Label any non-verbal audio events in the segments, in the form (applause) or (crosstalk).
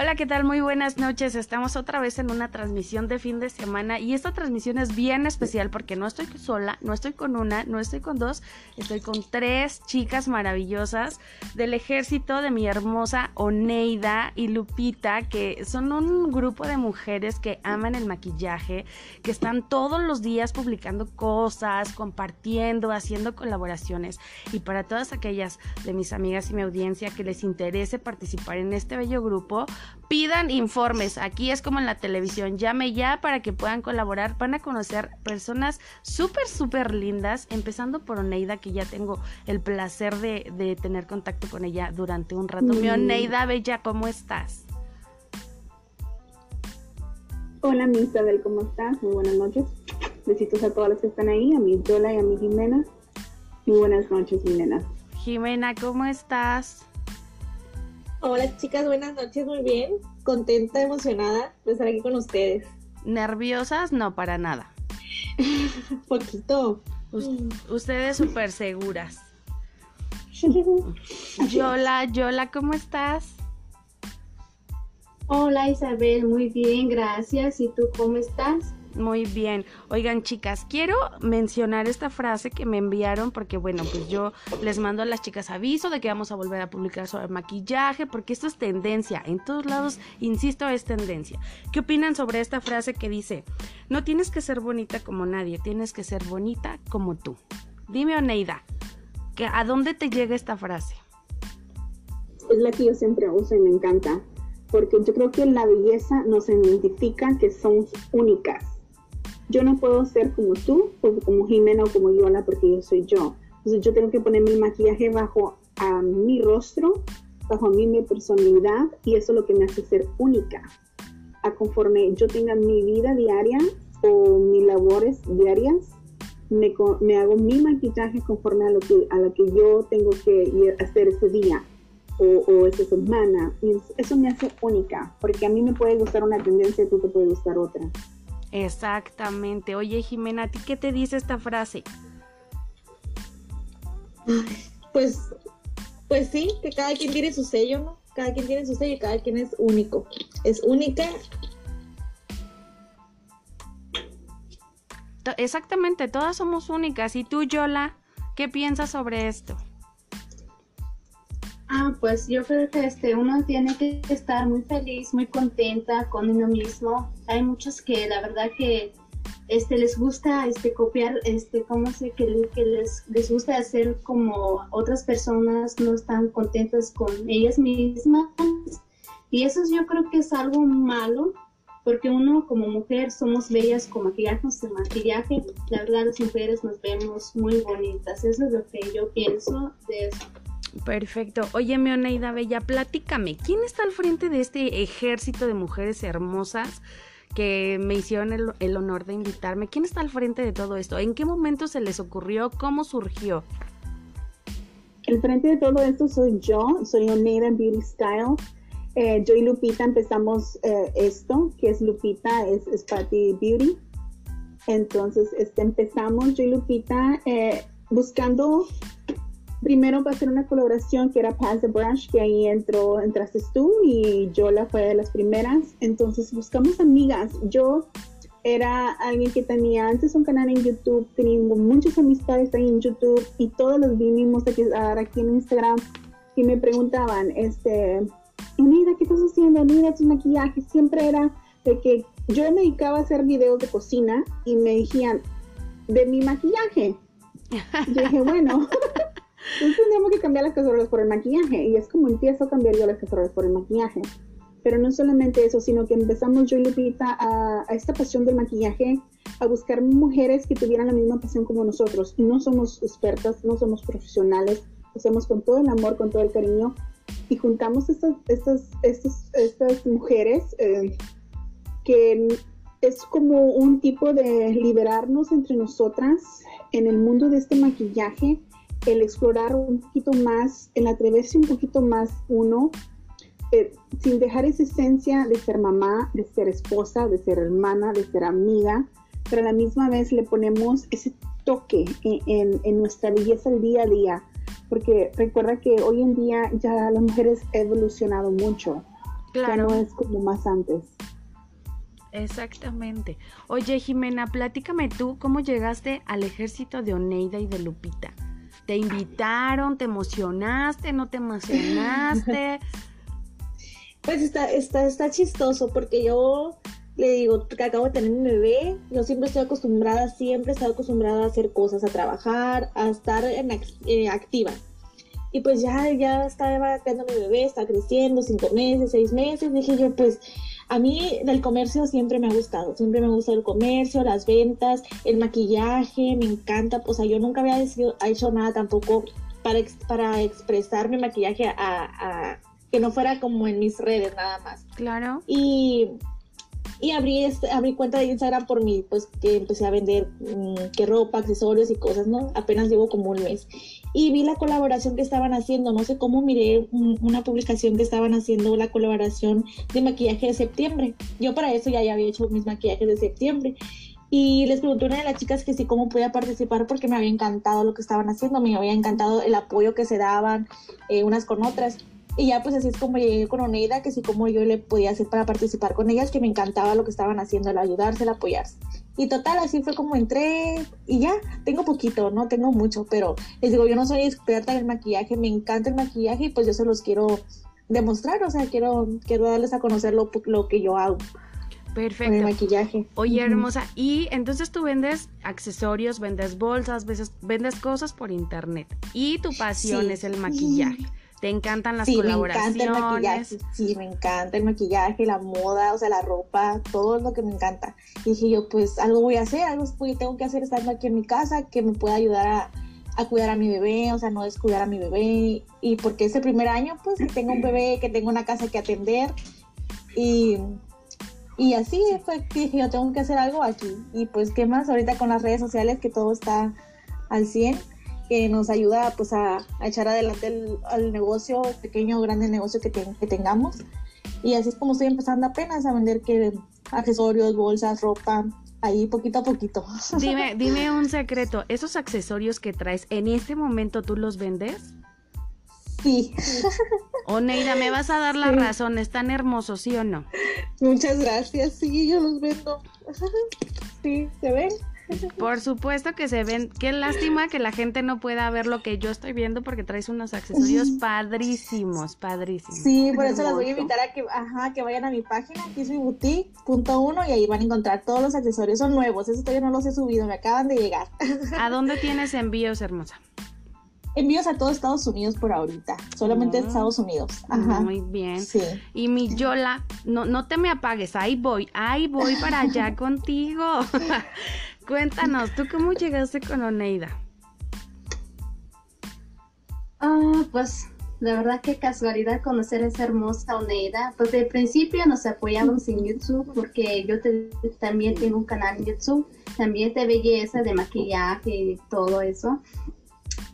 Hola, ¿qué tal? Muy buenas noches. Estamos otra vez en una transmisión de fin de semana y esta transmisión es bien especial porque no estoy sola, no estoy con una, no estoy con dos, estoy con tres chicas maravillosas del ejército de mi hermosa Oneida y Lupita, que son un grupo de mujeres que aman el maquillaje, que están todos los días publicando cosas, compartiendo, haciendo colaboraciones. Y para todas aquellas de mis amigas y mi audiencia que les interese participar en este bello grupo, pidan informes. Aquí es como en la televisión. Llame ya para que puedan colaborar. Van a conocer personas súper, súper lindas. Empezando por Oneida, que ya tengo el placer de, tener contacto con ella durante un rato. Mi. Oneida, Bella, ¿cómo estás? Hola, mi Isabel, ¿cómo estás? Muy buenas noches. Besitos a todas las que están ahí, a mi Yola y a mi Jimena. Muy buenas noches, Jimena. Jimena, ¿cómo estás? Hola chicas, buenas noches, muy bien. Contenta, emocionada de estar aquí con ustedes. ¿Nerviosas? No, para nada. (laughs) Poquito. ustedes súper seguras. (laughs) Yola, Yola, ¿cómo estás? Hola Isabel, muy bien, gracias. ¿Y tú cómo estás? Muy bien. Oigan, chicas, quiero mencionar esta frase que me enviaron porque, bueno, pues yo les mando a las chicas aviso de que vamos a volver a publicar sobre maquillaje porque esto es tendencia. En todos lados, insisto, es tendencia. ¿Qué opinan sobre esta frase que dice, no tienes que ser bonita como nadie, tienes que ser bonita como tú? Dime, Oneida, que ¿a dónde te llega esta frase? Es la que yo siempre uso y me encanta porque yo creo que la belleza nos identifica que somos únicas yo no puedo ser como tú, como Jimena o como Yola, porque yo soy yo. Entonces yo tengo que poner mi maquillaje bajo a mi rostro, bajo a mí mi personalidad, y eso es lo que me hace ser única. A conforme yo tenga mi vida diaria o mis labores diarias, me, me, hago mi maquillaje conforme a lo que, a lo que yo tengo que hacer ese día o, o, esa semana. Y eso me hace única, porque a mí me puede gustar una tendencia y tú te puede gustar otra. Exactamente. Oye, Jimena, ¿a ti qué te dice esta frase? Pues, pues sí, que cada quien tiene su sello, ¿no? Cada quien tiene su sello y cada quien es único. Es única. Exactamente, todas somos únicas. ¿Y tú, Yola, qué piensas sobre esto? Ah, pues yo creo que este, uno tiene que estar muy feliz, muy contenta con uno mismo. Hay muchos que la verdad que este, les gusta este, copiar, este, ¿cómo sé? Que, que les, les gusta hacer como otras personas no están contentas con ellas mismas. Y eso yo creo que es algo malo, porque uno como mujer somos bellas con maquillaje, sin maquillaje. La verdad las mujeres nos vemos muy bonitas. Eso es lo que yo pienso de eso. Perfecto. Oye, Oneida Bella, platícame, ¿quién está al frente de este ejército de mujeres hermosas que me hicieron el, honor de invitarme? ¿Quién está al frente de todo esto? ¿En qué momento se les ocurrió? ¿Cómo surgió? El frente de todo esto soy yo, soy Oneida Beauty Style. Eh, yo y Lupita empezamos eh, esto, que es Lupita, es, es Beauty. Entonces, este, empezamos yo y Lupita eh, buscando primero va a ser una colaboración que era Pass the Brush, que ahí entró, entraste tú y yo la fue de las primeras. Entonces buscamos amigas. Yo era alguien que tenía antes un canal en YouTube, teniendo muchas amistades ahí en YouTube y todos los vinimos aquí, aquí en Instagram y me preguntaban, este, mira, ¿qué estás haciendo? Mira tus maquillajes. Siempre era de que yo me dedicaba a hacer videos de cocina y me decían, de mi maquillaje. Yo dije, bueno, (laughs) Entonces tenemos que cambiar las cacerolas por el maquillaje y es como empiezo a cambiar yo las cacerolas por el maquillaje. Pero no solamente eso, sino que empezamos yo y Lupita a, a esta pasión del maquillaje, a buscar mujeres que tuvieran la misma pasión como nosotros. Y no somos expertas, no somos profesionales, lo hacemos con todo el amor, con todo el cariño. Y juntamos estas, estas, estas, estas mujeres eh, que es como un tipo de liberarnos entre nosotras en el mundo de este maquillaje el explorar un poquito más, el atreverse un poquito más uno, eh, sin dejar esa esencia de ser mamá, de ser esposa, de ser hermana, de ser amiga, pero a la misma vez le ponemos ese toque en, en, nuestra belleza el día a día, porque recuerda que hoy en día ya las mujeres han evolucionado mucho. Claro. Ya no es como más antes. Exactamente. Oye, Jimena, platícame tú cómo llegaste al ejército de Oneida y de Lupita. ¿Te invitaron? ¿Te emocionaste? ¿No te emocionaste? (laughs) Pues está, está, está chistoso porque yo le digo que acabo de tener mi bebé, yo siempre estoy acostumbrada, siempre he estado acostumbrada a hacer cosas, a trabajar, a estar eh, activa. Y pues ya, ya estaba creando mi bebé, está creciendo, cinco meses, seis meses, dije yo, pues a mí del comercio siempre me ha gustado, siempre me gusta el comercio, las ventas, el maquillaje, me encanta, o sea, yo nunca había hecho nada tampoco para, para expresar mi maquillaje a, que no fuera como en mis redes nada más. Claro. Y y abrí, este, abrí cuenta de Instagram por mí, pues que empecé a vender mm, que ropa, accesorios y cosas, ¿no? Apenas llevo como un mes. Y vi la colaboración que estaban haciendo, no sé cómo miré una publicación que estaban haciendo la colaboración de maquillaje de septiembre. Yo para eso ya, ya había hecho mis maquillajes de septiembre. Y les pregunté a una de las chicas que sí, cómo podía participar porque me había encantado lo que estaban haciendo, me había encantado el apoyo que se daban eh, unas con otras. Y ya pues así es como llegué con Oneida, que sí como yo le podía hacer para participar con ellas, que me encantaba lo que estaban haciendo, el ayudarse, el apoyarse. Y total, así fue como entré y ya, tengo poquito, no tengo mucho, pero les digo, yo no soy experta en el maquillaje, me encanta el maquillaje y pues yo se los quiero demostrar, o sea, quiero, quiero darles a conocer lo, lo que yo hago. Perfecto. Con el maquillaje. Oye, hermosa, y entonces tú vendes accesorios, vendes bolsas, veces, vendes cosas por internet y tu pasión es el maquillaje. ¿Te encantan las colaboraciones? Me encanta el maquillaje, sí, me encanta el maquillaje, la moda, o sea, la ropa, todo lo que me encanta. Y dije yo, pues algo voy a hacer, algo tengo que hacer estando aquí en mi casa que me pueda ayudar a, a cuidar a mi bebé, o sea, no descuidar a mi bebé. Y porque ese primer año, pues, que tengo un bebé, que tengo una casa que atender. Y, y así fue que dije, yo tengo que hacer algo aquí. Y pues, ¿qué más? Ahorita con las redes sociales, que todo está al 100 que nos ayuda pues a, echar adelante el, al negocio, pequeño o grande negocio que, que, tengamos. Y así es como estoy empezando apenas a vender que accesorios, bolsas, ropa, ahí poquito a poquito. (laughs) Dime, dime un secreto, ¿esos accesorios que traes en este momento tú los vendes? Sí. O Neida, me vas a dar la razón, ¿están hermosos, sí o no? Muchas gracias, sí, yo los vendo. (laughs) Sí, ¿se ven? Por supuesto que se ven. Qué lástima que la gente no pueda ver lo que yo estoy viendo porque traes unos accesorios padrísimos, padrísimos. Sí, por eso las voy a invitar a que, ajá, que vayan a mi página, aquí es mi boutique, punto uno, y ahí van a encontrar todos los accesorios. Son nuevos, esos todavía no los he subido, me acaban de llegar. ¿A (laughs) dónde tienes envíos, hermosa? Envíos a todo Estados Unidos por ahorita, solamente ah. Estados Unidos. Ajá. Muy bien. Sí. Y mi Yola, no, no te me apagues, ahí voy, ahí voy para allá (laughs) contigo. (laughs) Cuéntanos, ¿tú cómo llegaste con Oneida? Ah, pues la verdad que casualidad conocer a esa hermosa Oneida. Pues de principio nos apoyamos en YouTube porque yo también tengo un canal en YouTube, también de belleza, de maquillaje y todo eso.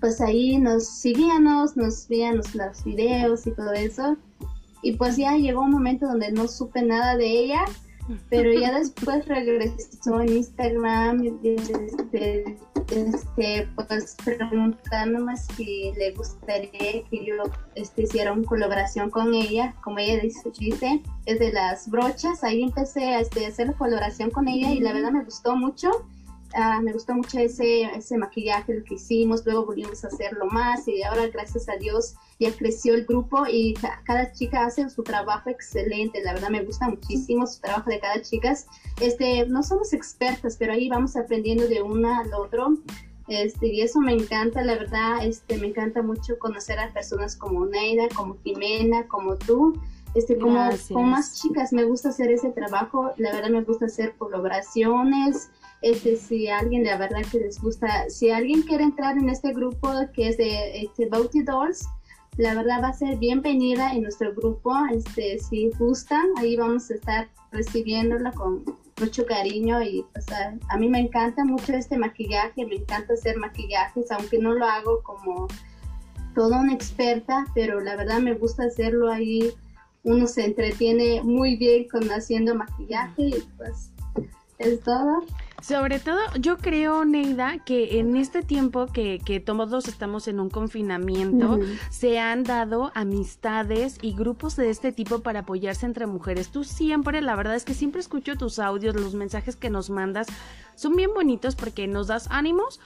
Pues ahí nos seguíamos, nos veíamos los videos y todo eso. Y pues ya llegó un momento donde no supe nada de ella pero ya después regresó en Instagram este, este, pues preguntándome si le gustaría que yo este, hiciera una colaboración con ella, como ella dice, es de las brochas, ahí empecé a este, hacer la colaboración con ella y la verdad me gustó mucho. Ah, me gustó mucho ese, ese maquillaje lo que hicimos, luego volvimos a hacerlo más y ahora gracias a Dios ya creció el grupo y cada chica hace su trabajo excelente, la verdad me gusta muchísimo su trabajo de cada chica. Este, no somos expertas, pero ahí vamos aprendiendo de una al otro. Este, y eso me encanta, la verdad, este, me encanta mucho conocer a personas como Neida, como Jimena, como tú. Este, como, como, más chicas me gusta hacer ese trabajo, la verdad me gusta hacer colaboraciones, este, si alguien la verdad que les gusta, si alguien quiere entrar en este grupo que es de este, Bauti Dolls, la verdad va a ser bienvenida en nuestro grupo. Este, si gustan, ahí vamos a estar recibiéndola con mucho cariño y a, mí me encanta mucho este maquillaje, me encanta hacer maquillajes, aunque no lo hago como toda una experta, pero la verdad me gusta hacerlo ahí. Uno se entretiene muy bien con haciendo maquillaje y pues es todo. Sobre todo, yo creo, Neida, que en este tiempo que, que todos estamos en un confinamiento, se han dado amistades y grupos de este tipo para apoyarse entre mujeres. Tú siempre, la verdad es que siempre escucho tus audios, los mensajes que nos mandas, son bien bonitos porque nos das ánimos.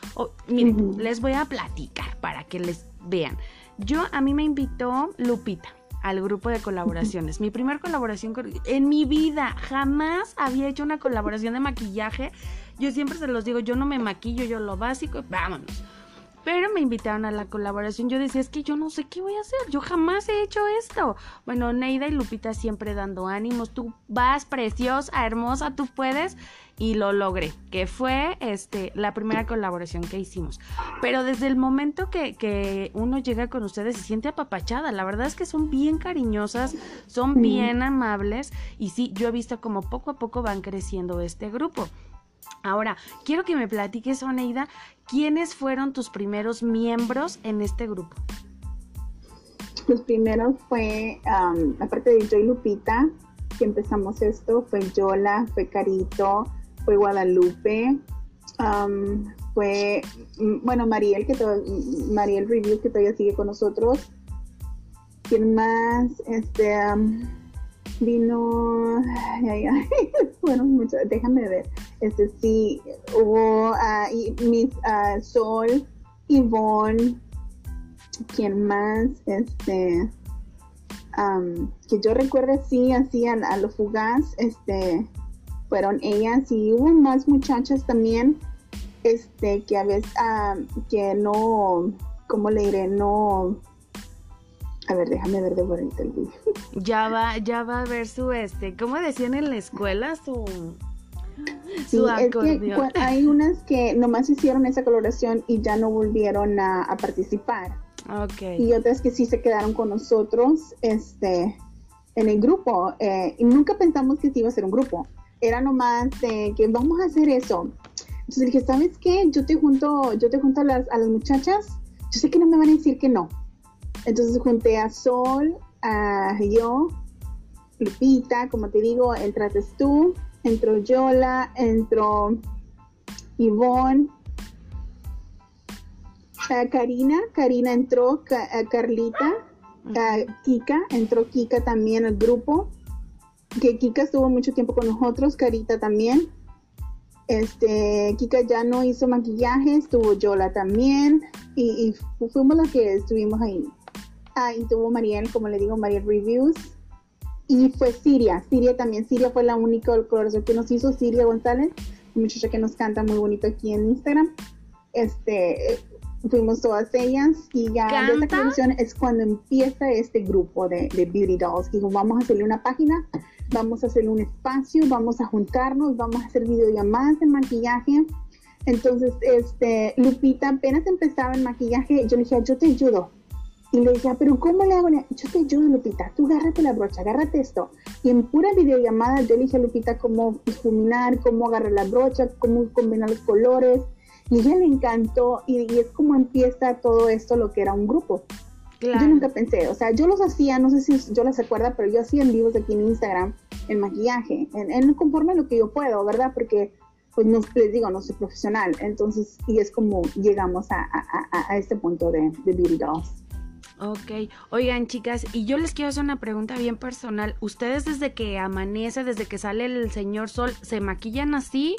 miren, les voy a platicar para que les vean. Yo, a mí me invitó Lupita al grupo de colaboraciones. Mi primera colaboración en mi vida, jamás había hecho una colaboración de maquillaje. Yo siempre se los digo, yo no me maquillo, yo lo básico, vámonos. Pero me invitaron a la colaboración. Yo decía, es que yo no sé qué voy a hacer. Yo jamás he hecho esto. Bueno, Neida y Lupita siempre dando ánimos. Tú vas preciosa, hermosa, tú puedes. Y lo logré, que fue este, la primera colaboración que hicimos. Pero desde el momento que, que uno llega con ustedes se siente apapachada. La verdad es que son bien cariñosas, son bien amables. Y sí, yo he visto como poco a poco van creciendo este grupo. Ahora, quiero que me platiques, Oneida, ¿quiénes fueron tus primeros miembros en este grupo? Los primeros fue, aparte de Joy Lupita, que empezamos esto, fue Yola, fue Carito, fue Guadalupe, fue, bueno, Mariel, que Mariel Review, que todavía sigue con nosotros. ¿Quién más? Este, vino, (laughs) bueno, mucho, déjame ver, este sí, hubo uh, mis uh, Sol, Yvonne, ¿quién más? Este, que yo recuerde, sí, así a, a, lo fugaz, este, fueron ellas y hubo más muchachas también, este, que a veces, que no, ¿cómo le diré? No, a ver, déjame ver de bonito el video. Ya va, ya va a ver su este, ¿cómo decían en la escuela? Su (laughs) Sí, es que hay unas que nomás hicieron esa coloración y ya no volvieron a, participar. Okay. Y otras que sí se quedaron con nosotros este, en el grupo. Eh, y nunca pensamos que sí iba a ser un grupo. Era nomás de que vamos a hacer eso. Entonces dije, ¿sabes qué? Yo te junto, yo te junto a las, a las muchachas. Yo sé que no me van a decir que no. Entonces junté a Sol, a yo, Lupita, como te digo, entraste tú, entró Yola, entró Yvonne, Karina, Karina entró, Carlita, Kika, entró Kika también al grupo, que Kika estuvo mucho tiempo con nosotros, Carita también. Este, Kika ya no hizo maquillaje, estuvo Yola también, y, y fuimos las que estuvimos ahí. Ah, y tuvo Mariel, como le digo, Mariel Reviews, y fue Siria. Siria también. Siria fue la única colaboración que nos hizo, Siria González, muchacha que nos canta muy bonito aquí en Instagram. Este, fuimos todas ellas y ya de esta colaboración es cuando empieza este grupo de, de Beauty Dolls. Digo, vamos a hacerle una página, vamos a hacerle un espacio, vamos a juntarnos, vamos a hacer videollamadas de maquillaje. Entonces, este, Lupita apenas empezaba el maquillaje, yo le dije, yo te ayudo y le decía, pero ¿cómo le hago? Yo te ayudo, Lupita, tú agárrate la brocha, agárrate esto. Y en pura videollamada yo le dije a Lupita cómo difuminar, cómo agarrar la brocha, cómo combinar los colores. Y a ella le encantó y, es como empieza todo esto, lo que era un grupo. Yo nunca pensé, o sea, yo los hacía, no sé si yo las acuerda, pero yo hacía en vivos aquí en Instagram, en maquillaje, en, conforme a lo que yo puedo, ¿verdad? Porque pues no, les digo, no soy profesional. Entonces, y es como llegamos a, a, a este punto de, de Beauty Dolls. Ok, oigan chicas, y yo les quiero hacer una pregunta bien personal. ¿Ustedes desde que amanece, desde que sale el señor sol, se maquillan así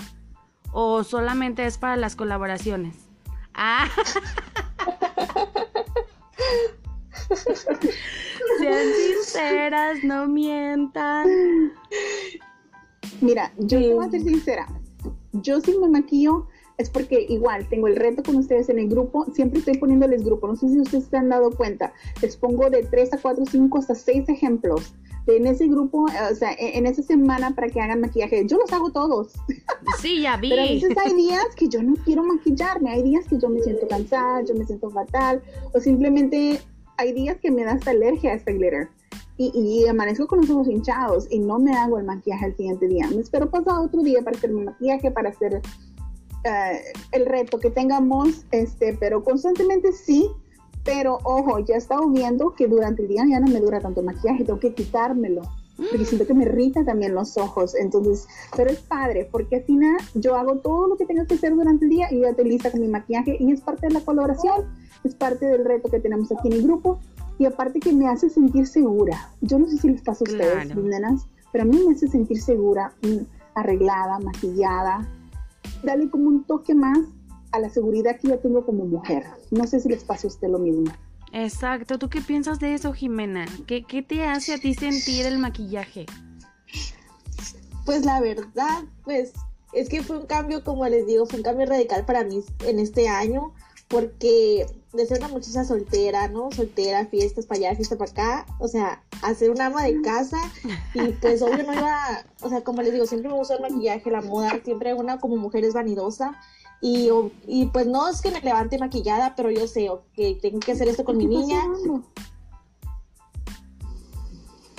o solamente es para las colaboraciones? Ah. (laughs) Sean sinceras, no mientan. Mira, yo voy a ser sincera. Yo sí me maquillo es porque igual tengo el reto con ustedes en el grupo, siempre estoy poniéndoles grupo, no sé si ustedes se han dado cuenta, les pongo de 3 a 4, 5 hasta 6 ejemplos en ese grupo, o sea, en esa semana para que hagan maquillaje. Yo los hago todos. Sí, ya vi. Pero a veces hay días que yo no quiero maquillarme, hay días que yo me siento cansada, yo me siento fatal, o simplemente hay días que me da hasta alergia a este glitter. Y, y, amanezco con los ojos hinchados y no me hago el maquillaje el siguiente día. Me espero pasar otro día para hacer mi maquillaje, para hacer eh, el reto que tengamos, este, pero constantemente sí, pero ojo, ya he estado viendo que durante el día ya no me dura tanto maquillaje, tengo que quitármelo. porque siento que me irrita también los ojos. Entonces, pero es padre, porque al final yo hago todo lo que tengo que hacer durante el día y ya estoy lista con mi maquillaje y es parte de la colaboración, es parte del reto que tenemos aquí en el grupo y aparte que me hace sentir segura. Yo no sé si les pasa a ustedes, Claro. nenas, pero a mí me hace sentir segura, mm, arreglada, maquillada. Dale como un toque más a la seguridad que yo tengo como mujer. No sé si les pasa a usted lo mismo. Exacto. ¿Tú qué piensas de eso, Jimena? ¿Qué, qué te hace a ti sentir el maquillaje? Pues la verdad, pues es que fue un cambio, como les digo, fue un cambio radical para mí en este año, porque de ser una muchacha soltera, ¿no? Soltera, fiestas para allá, fiestas para acá, o sea, a ser una ama de casa y pues obvio no iba, o sea, como les digo, siempre me gusta el maquillaje, la moda, siempre una como mujer es vanidosa y, y pues no es que me levante maquillada, pero yo sé que tengo que hacer esto con mi ¿Qué está niña?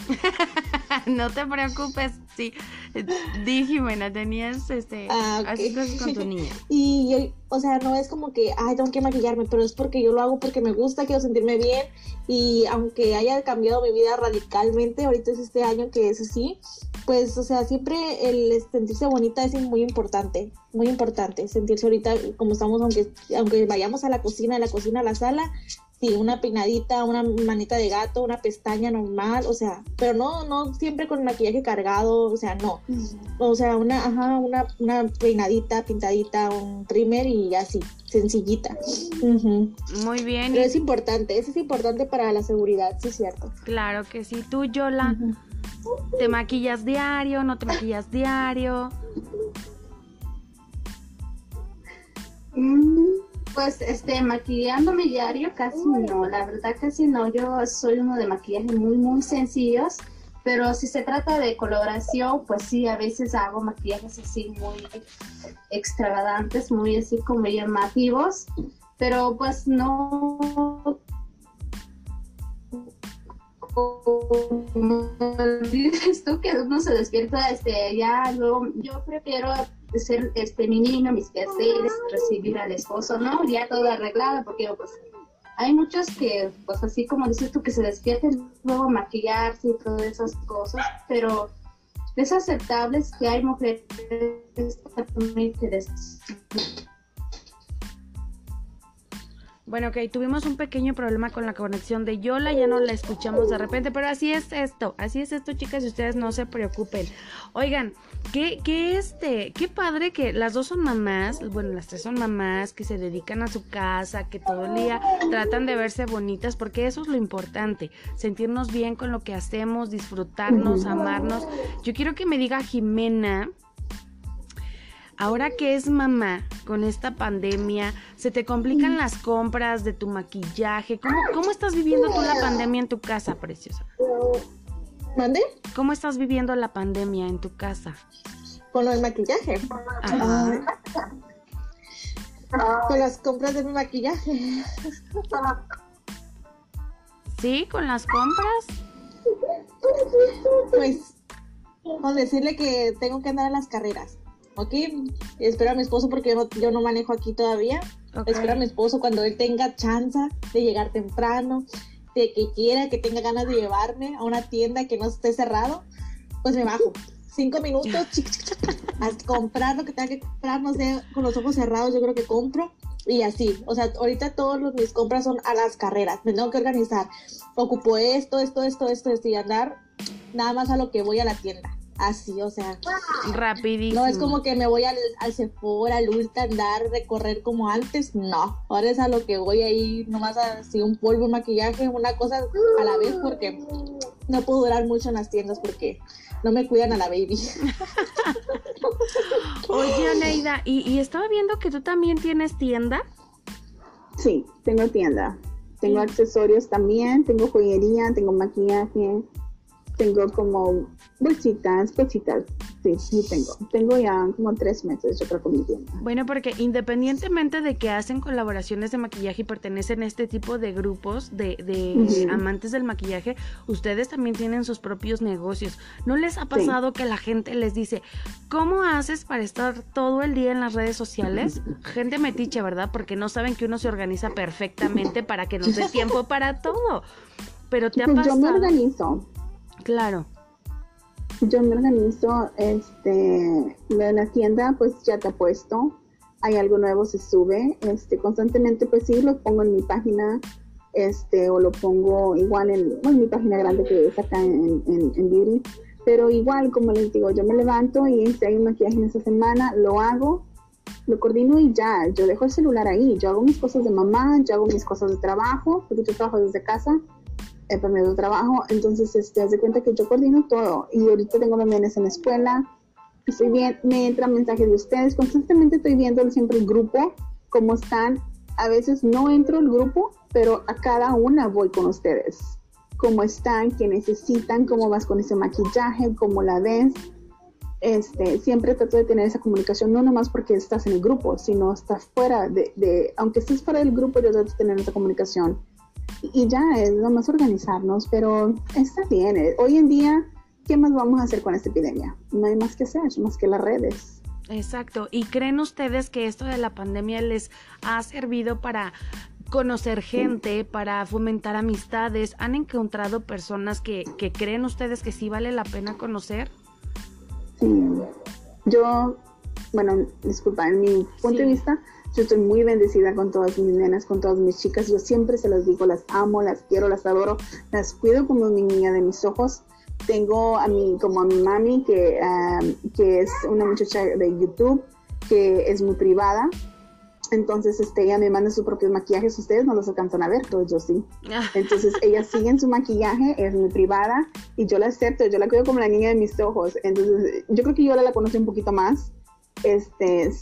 (laughs) no te preocupes. Sí. Di, Jimena, tenías este. Ah, ok. haces cosas con tu niña. (laughs) Y yo, o sea, no es como que, ay, tengo que maquillarme, pero es porque yo lo hago porque me gusta, quiero sentirme bien. Y aunque haya cambiado mi vida radicalmente, ahorita es este año que es así, pues, o sea, siempre el sentirse bonita es muy importante, muy importante. Sentirse ahorita como estamos, aunque, aunque vayamos a la cocina, a la cocina, a la sala, sí, una peinadita, una manita de gato, una pestaña normal, o sea, pero no, no siempre con maquillaje cargado, o sea, no. O sea, una, ajá, una, una peinadita, pintadita, un primer y así, sencillita. Muy bien. Pero es importante, eso es importante para la seguridad, sí es cierto. Claro que sí. Tú, Yola, ¿te maquillas diario? ¿No te maquillas diario? Mm, Pues este, maquillándome diario casi no, la verdad casi no. Yo soy uno de maquillaje muy, muy sencillos, pero si se trata de coloración, pues sí, a veces hago maquillajes así muy extravagantes, muy así como llamativos, pero pues no. Como (laughs) dices tú que uno se despierta este ya luego yo prefiero ser este mi niño mis quehaceres recibir al esposo no ya todo arreglado porque pues hay muchos que pues así como dices tú que se despierten luego maquillarse y todas esas cosas pero es aceptable que hay mujeres que Bueno, ok, tuvimos un pequeño problema con la conexión de Yola, ya no la escuchamos de repente, pero así es esto, así es esto, chicas, y ustedes no se preocupen. Oigan, qué, qué este, qué padre que las dos son mamás, bueno, las tres son mamás que se dedican a su casa, que todo el día tratan de verse bonitas, porque eso es lo importante, sentirnos bien con lo que hacemos, disfrutarnos, amarnos. Yo quiero que me diga Jimena, Ahora que es mamá con esta pandemia, se te complican las compras de tu maquillaje. ¿Cómo, cómo estás viviendo tú la pandemia en tu casa, preciosa? ¿Mande? ¿Cómo estás viviendo la pandemia en tu casa? Con lo del maquillaje. Ajá. Con las compras de mi maquillaje. ¿Sí? ¿Con las compras? Pues, con decirle que tengo que andar a las carreras. ¿Ok? Espero a mi esposo porque yo no, yo no manejo aquí todavía. Ok. Espero a mi esposo cuando él tenga chance de llegar temprano, de que quiera, que tenga ganas de llevarme a una tienda que no esté cerrado, pues me bajo. Cinco minutos, a comprar lo que tenga que comprar, no sé, con los ojos cerrados yo creo que compro. Y así, o sea, ahorita todas mis compras son a las carreras, me tengo que organizar. Ocupo esto, esto, esto, esto, esto y andar nada más a lo que voy a la tienda. Así, o sea, Rapidísimo. no es como que me voy al, al Sephora, al Ulta, andar, recorrer como antes. No, ahora es a lo que voy ahí, nomás así un polvo, un maquillaje, una cosa a la vez, porque no puedo durar mucho en las tiendas porque no me cuidan a la baby. (laughs) Oye, Aneida, y, y estaba viendo que tú también tienes tienda. Sí, tengo tienda. Tengo accesorios también, tengo joyería, tengo maquillaje, tengo como bolsitas, cositas. Sí, sí tengo. Tengo ya como tres meses, yo creo, con mi tienda. Bueno, porque independientemente de que hacen colaboraciones de maquillaje y pertenecen a este tipo de grupos de, amantes del maquillaje, ustedes también tienen sus propios negocios. ¿No les ha pasado que la gente les dice, ¿cómo haces para estar todo el día en las redes sociales? Gente metiche, ¿verdad? Porque no saben que uno se organiza perfectamente para que nos dé (laughs) tiempo para todo. Pero te ha Pues yo me pasado. organizo. Claro. Yo me organizo, este, de la tienda, pues ya te puesto hay algo nuevo, se sube, este, constantemente, pues sí, lo pongo en mi página, este, o lo pongo igual en, mi página grande que es acá en, en, Beauty, pero igual, como les digo, yo me levanto y si hay un maquillaje en esa semana, lo hago, lo coordino y ya, yo dejo el celular ahí, yo hago mis cosas de mamá, yo hago mis cosas de trabajo, porque yo trabajo desde casa, he perdido trabajo, entonces, este, haz de cuenta que yo coordino todo, y ahorita tengo nenes en la escuela, estoy bien, me entra mensajes de ustedes, constantemente estoy viendo siempre el grupo, cómo están, a veces no entro al grupo, pero a cada una voy con ustedes, cómo están, qué necesitan, cómo vas con ese maquillaje, cómo la ves, este, siempre trato de tener esa comunicación, no nomás porque estás en el grupo, sino estás fuera de, de aunque estés fuera del grupo, yo trato de tener esa comunicación. Y ya es nomás organizarnos, pero está bien. Eh, hoy en día ¿qué más vamos a hacer con esta epidemia? No hay más que hacer, más que las redes. Exacto. ¿Y creen ustedes que esto de la pandemia les ha servido para conocer gente, para fomentar amistades? ¿Han encontrado personas que, creen ustedes que sí vale la pena conocer? Sí. Yo, bueno, disculpa, en mi punto de vista, yo estoy muy bendecida con todas mis nenas, con todas mis chicas. Yo siempre se las digo, las amo, las quiero, las adoro, las cuido como mi niña de mis ojos tengo a mi, como a mi mami, que, que es una muchacha de YouTube, que es muy privada. Entonces, este, ella me manda sus propios maquillajes. Ustedes no los alcanzan a ver, pero yo sí. (laughs) Entonces, ella sigue en su maquillaje, es muy privada y yo la acepto. Yo la cuido como la niña de mis ojos. Entonces, yo creo que yo la, la conocí un poquito más este,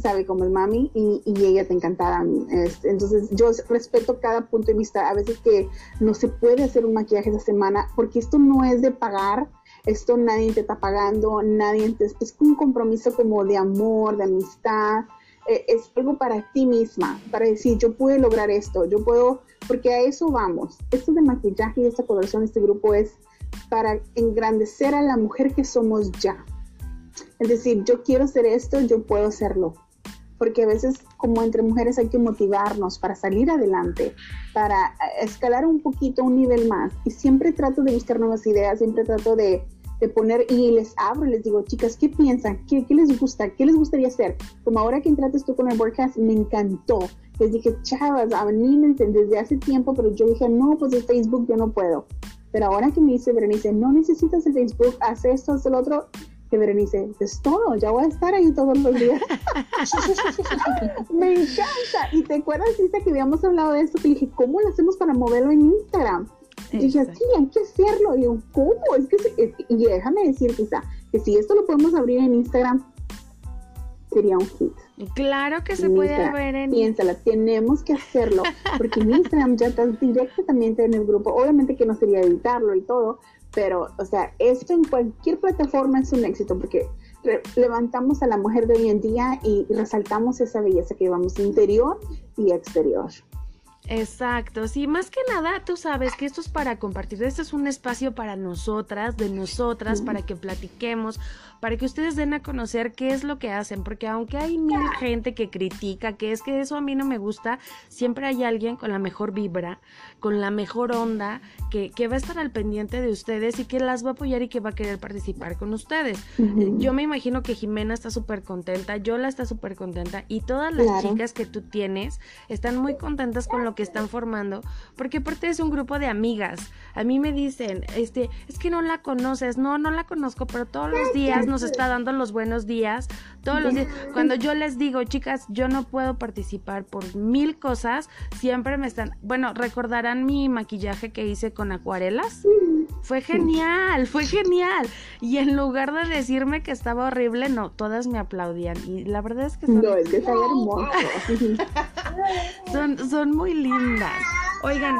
sabe cómo es mami y, ella te encantará. Este, entonces yo respeto cada punto de vista. A veces que no se puede hacer un maquillaje esa semana porque esto no es de pagar, esto nadie te está pagando, nadie te, es un compromiso como de amor, de amistad. Eh, es algo para ti misma, para decir, yo puedo lograr esto, yo puedo, porque a eso vamos. Esto de maquillaje y esta colaboración, este grupo es para engrandecer a la mujer que somos ya es decir, yo quiero hacer esto, yo puedo hacerlo. Porque a veces como entre mujeres hay que motivarnos para salir adelante, para escalar un poquito, un nivel más. Y siempre trato de buscar nuevas ideas, siempre trato de, poner y les abro les digo, chicas, ¿qué piensan? ¿Qué, les gusta? ¿Qué les gustaría hacer? Como ahora que entraste tú con el podcast, me encantó. Les dije, chavas, anímense desde hace tiempo, pero yo dije, no, pues el Facebook yo no puedo. Pero ahora que me dice Berenice, no necesitas el Facebook, haz esto, haz el otro, que Berenice, es todo, ya voy a estar ahí todos los días. (laughs) me encanta. Y te acuerdas, Isa, que habíamos hablado de esto, que dije, ¿cómo lo hacemos para moverlo en Instagram? Y dije, sí, hay que hacerlo. Y yo, ¿cómo? Es que, y déjame decir, Isa, que si esto lo podemos abrir en Instagram, sería un hit. Claro que se puede ver en Piénsala, tenemos que hacerlo, porque en Instagram ya estás directamente en el grupo. Obviamente que no sería editarlo y todo, pero, o sea, esto en cualquier plataforma es un éxito porque levantamos a la mujer de hoy en día y resaltamos esa belleza que llevamos interior y exterior. Exacto, sí, más que nada tú sabes que esto es para compartir, esto es un espacio para nosotras, de nosotras, para que platiquemos, para que ustedes den a conocer qué es lo que hacen, porque aunque hay mil gente que critica, que es que eso a mí no me gusta, siempre hay alguien con la mejor vibra, con la mejor onda, que, que va a estar al pendiente de ustedes y que las va a apoyar y que va a querer participar con ustedes. Yo me imagino que Jimena está súper contenta, Yola está súper contenta y todas las chicas que tú tienes están muy contentas con lo que están formando, porque aparte es un grupo de amigas. A mí me dicen, este, es que no la conoces, no, no la conozco, pero todos los días nos está dando los buenos días, todos los días. Cuando yo les digo, chicas, yo no puedo participar por mil cosas, siempre me están, bueno, recordarán mi maquillaje que hice con acuarelas. Fue genial, fue genial. Y en lugar de decirme que estaba horrible, no, todas me aplaudían. Y la verdad es que son... No, es que está hermoso. (laughs) son, son muy lindas. Oigan,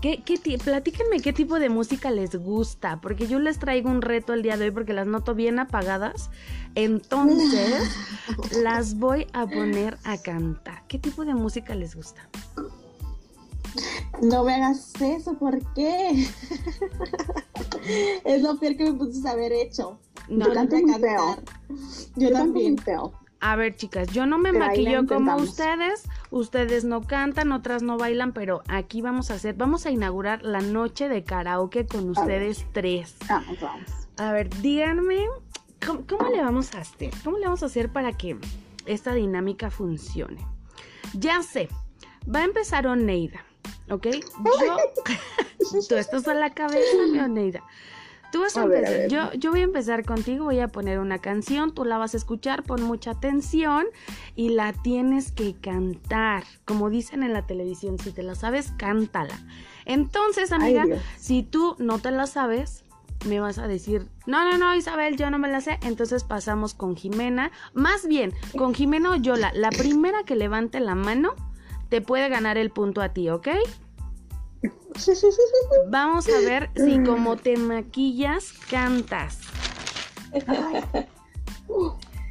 ¿Qué, qué platíquenme qué tipo de música les gusta, porque yo les traigo un reto el día de hoy porque las noto bien apagadas. Entonces, (laughs) las voy a poner a cantar. ¿Qué tipo de música les gusta? No me hagas eso, ¿por qué? (laughs) es lo peor que me puse a haber hecho. No, yo muy feo. Yo, yo también. Feo. A ver, chicas, yo no me maquillo como ustedes, ustedes no cantan, otras no bailan, pero aquí vamos a hacer, vamos a inaugurar la noche de karaoke con ustedes tres. Vamos, vamos. A ver, díganme, ¿cómo, cómo le vamos a hacer? ¿Cómo le vamos a hacer para que esta dinámica funcione? Ya sé, va a empezar Oneida, ¿ok? Yo, (laughs) tú estás a la cabeza, mi Oneida. Tú vas a, A ver, a empezar. Yo, yo voy a empezar contigo, voy a poner una canción, tú la vas a escuchar, pon mucha atención y la tienes que cantar. Como dicen en la televisión, si te la sabes, cántala. Entonces, amiga, si tú no te la sabes, me vas a decir, no, no, no, Isabel, yo no me la sé. Entonces pasamos con Jimena. Más bien, con Jimena o Yola, la primera que levante la mano te puede ganar el punto a ti, ¿ok? Vamos a ver si como te maquillas, cantas.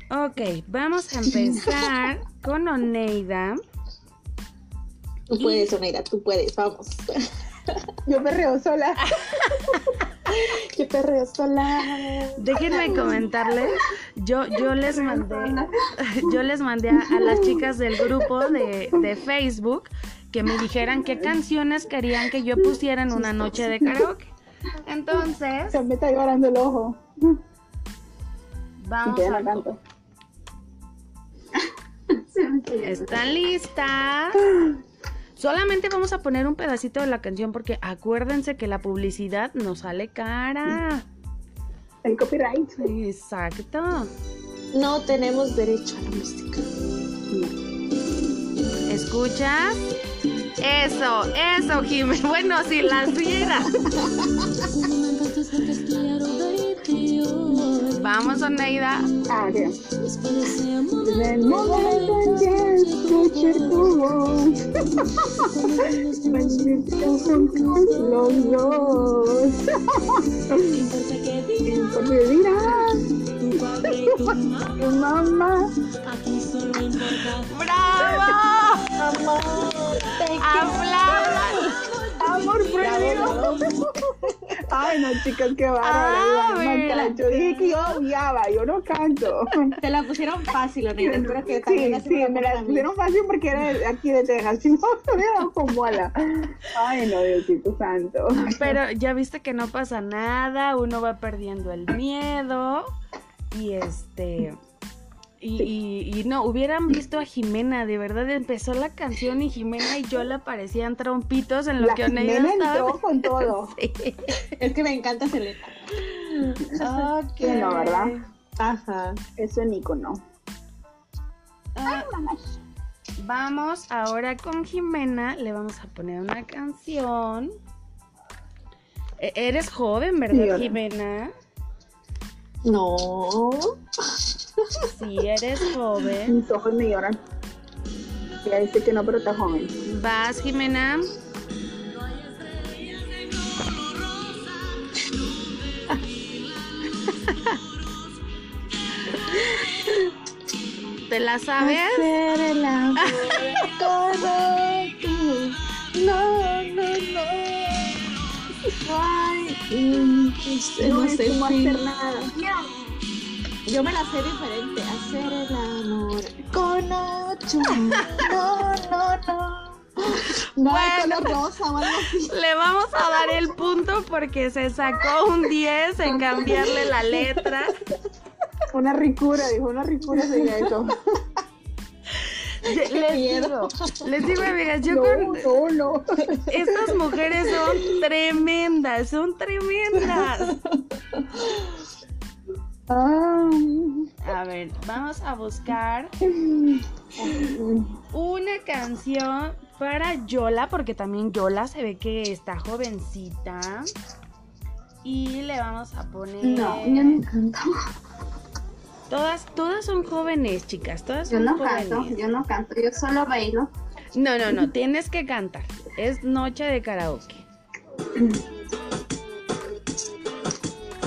Ok, vamos a empezar con Oneida. Tú puedes, Oneida, tú puedes, vamos. Yo perreo sola. Qué perreo sola. Déjenme comentarles, yo, yo les mandé, yo les mandé a, a las chicas del grupo de, de Facebook que me dijeran qué canciones querían que yo pusiera en una noche de karaoke. Entonces, Se me está llorando el ojo. vamos no a... canto. ¿Están listas? Solamente vamos a poner un pedacito de la canción porque acuérdense que la publicidad nos sale cara. El copyright. Exacto. No tenemos derecho a la música. ¿Escuchas? Eso, eso, Jimmy. Bueno, si las vieras. Vamos, Oneida. Ok. Desde el momento en que escuché tu voz, me sentí juntos los dos. Porque dirás, tu mamá, ¡Bravo! Ay, no, chicas, qué bárbaro. Ah. Yo dije que yo odiaba, yo no canto. Te la pusieron fácil, Oneida. Espero que también Sí, sí, me la pusieron fácil porque era de aquí de Texas. (laughs) Si no, me hubiera dado con bola. Ay, no, Diosito santo. Pero ya viste que no pasa nada, uno va perdiendo el miedo y este... Y, y- y no, hubieran visto a Jimena, de verdad empezó la canción y Jimena y yo le parecían trompitos en lo La que Oneida Jimena estaba... entró con (laughs) todo. Sí. Es que me encanta Selena. Ok. Sí, no, ¿verdad? Ajá. Es un icono. Ah, vamos ahora con Jimena, le vamos a poner una canción. E- Eres joven, Sí, ¿verdad, hola. Jimena? No. Sí, eres joven. Mis ojos me lloran. Ya dice que no, pero está joven. Vas, Jimena. ¿Te la sabes? Hacer el amor con tú. No, no, no. Ay, No, sé como si- hacer nada. Yo me la sé diferente. Hacer el amor con ocho. (laughs) No, no, no. No, Bueno. color rosa o algo así. Le vamos a dar el punto porque se sacó un 10 en cambiarle la letra. Una ricura, dijo, una ricura sería eso. Les miedo. digo, les digo, amigas, yo No, con no, no. estas mujeres son tremendas, son tremendas. A ver, vamos a buscar una canción para Yola, porque también Yola se ve que está jovencita. Y le vamos a poner. No, yo no canto. Todas, todas son jóvenes, chicas. Todas Yo son no jóvenes. canto, yo no canto, yo solo bailo. No, no, no, tienes que cantar. Es noche de karaoke. (laughs)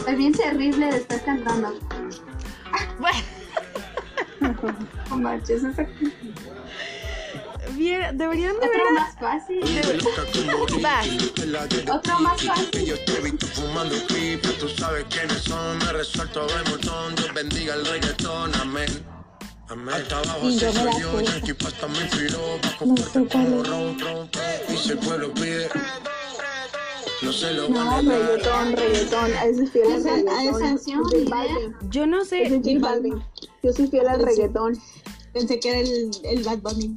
Soy bien terrible de estar cantando. Bueno, No manches, esa- bien, deberían de Otro ver. más fácil. Vas. Otro más fácil. Yo te he visto fumando pipa, tú sabes quiénes son, me resuelto de montón, Dios bendiga el reggaetón, amén. Amén. Hasta abajo Y yo se me la soy yo, sé. Yankee pasta mi filo, bajo No fuerte sé cuál como es. ron, ron, y si el pueblo pide. No se lo No, van a dar. reggaetón, reggaetón. A ese es fiel al Esa- a esa reggaetón. canción, J ni idea. Balvin. Yo no sé. J Balvin. Yo soy fiel al reggaetón. Pensé que era el, el Bad Bunny.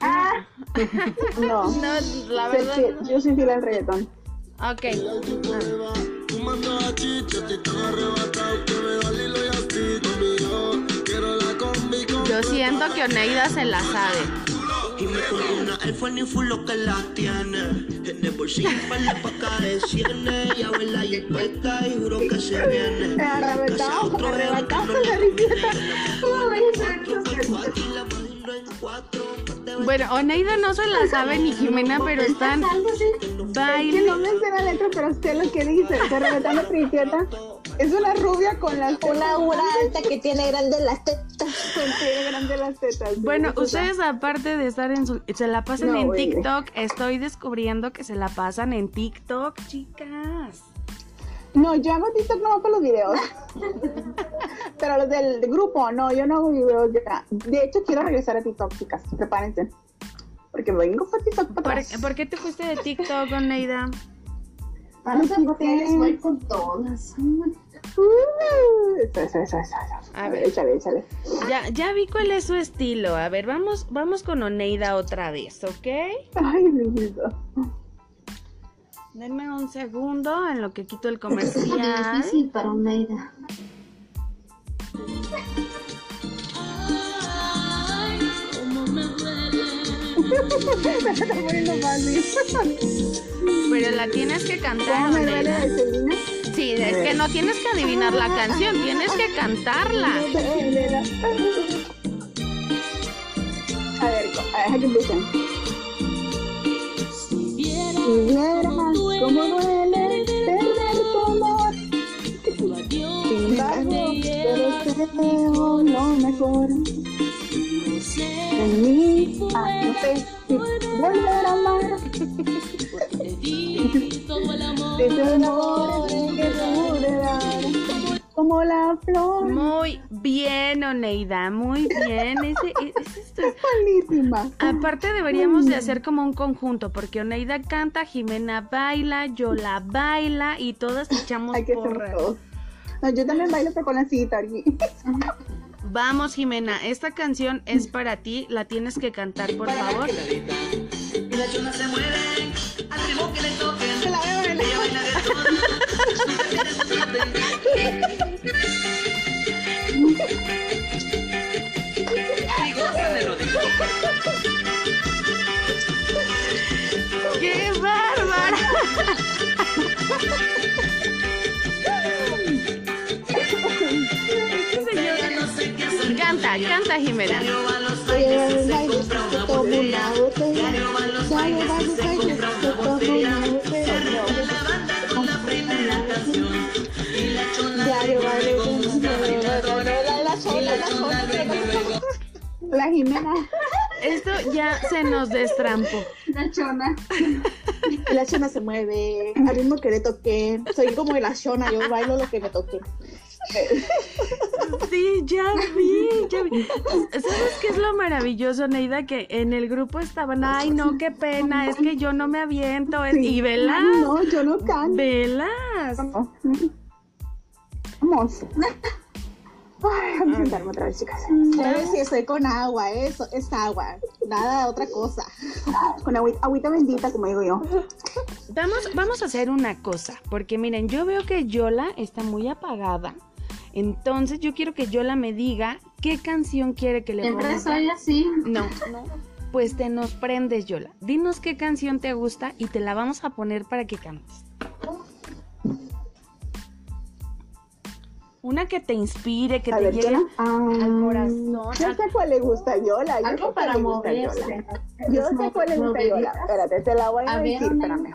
(laughs) No. No, la Soy verdad. fiel- yo soy fiel al reggaetón. Ok. Fumando a chicha, estoy tan arrebatado que me da Lilo y así conmigo. Quiero la combi con Yo siento que Oneida se la sabe. Y me compré una iPhone y full lo que la tiene. En el bolsillo para la paca de cienes. Y a verla y puesta y juro que se viene. Arrebatado, arrebatado la risita. ¿Cómo voy a saber esas canciones? Aquí la imagino en cuatro. Te Bueno, Oneida no se la sabe ni Jimena, pero están baile. no me sé la letra, pero sé lo que dice. De reventando princesa. Es una rubia con las Una aura alta que tiene grandes las tetas. (laughs) Tiene grandes las tetas. sí, Bueno, ustedes aparte de estar en su... Se la pasan No, en güey. TikTok. Estoy descubriendo que se la pasan en TikTok, chicas. No, yo hago TikTok no para los videos. (laughs) Pero los del grupo, no, yo no hago videos ya. De hecho, quiero regresar a TikTok, chicas. Prepárense. Porque vengo para TikTok para ¿Por, atrás. por qué te fuiste de TikTok, Oneida? No sé por qué les voy con todas. Uh. A ver. échale, échale. Ya, ya vi cuál es su estilo. A ver, vamos, vamos con Oneida otra vez, ¿ok? Ay, Diosito. Denme un segundo en lo que quito el es muy comercial. difícil para Oneida. (laughs) Me está poniendo fácil. Pero la tienes que cantar, ¿Cómo me duele Oneida. de Selena? Sí, es que no tienes que adivinar la canción, tienes que cantarla. A ver, a ver, que empiecen. Si vieras cómo duele perder tu amor. Sin embargo, pero te deseo lo mejor. En mí, ah, no sé, volver a amar. Amor como la flor. Muy bien, Oneida, muy bien. Ese, ese es (laughs) Buenísima. Aparte deberíamos de hacer como un conjunto, porque Oneida canta, Jimena baila, yo la baila y todas echamos Hay que hacer porras. No, yo también bailo pero con la cita aquí. Vamos, Jimena, esta canción es para ti, la tienes que cantar, por favor. Y las chonas se mueven Y goza de lo dicho. ¡Qué bárbara! Ella no sé qué hacer. Canta, canta, Jimena. Diario va a los se compra una botella. bailes se compra una botella. La Jimena. Esto ya se nos destrampó. La chona. La chona se mueve al ritmo que le toque. Soy como la chona, yo bailo lo que me toque. Sí, ya vi, ya vi. ¿Sabes qué es lo maravilloso, Neida? Que en el grupo estaban, ay, no, qué pena, es que yo no me aviento. es- Y velas, No, yo no canto. velas. Vamos. Ay, vamos a sentarme otra vez, chicas. ¿Sabes si estoy con agua? Eso es agua. Nada otra cosa. (laughs) Con agüita, agüita bendita, como digo yo. Vamos, vamos a hacer una cosa, porque miren, yo veo que Yola está muy apagada. Entonces yo quiero que Yola me diga qué canción quiere que le Siempre ponga. soy así. No, no. Pues te nos prendes, Yola. Dinos qué canción te gusta y te la vamos a poner para que cantes. Una que te inspire, que A te ver, llegue al corazón. Yo sé cuál le gusta a Yola. Algo para moverse. Yo sé cuál le gusta a Yola. Espérate, te la voy a, decir, espérame.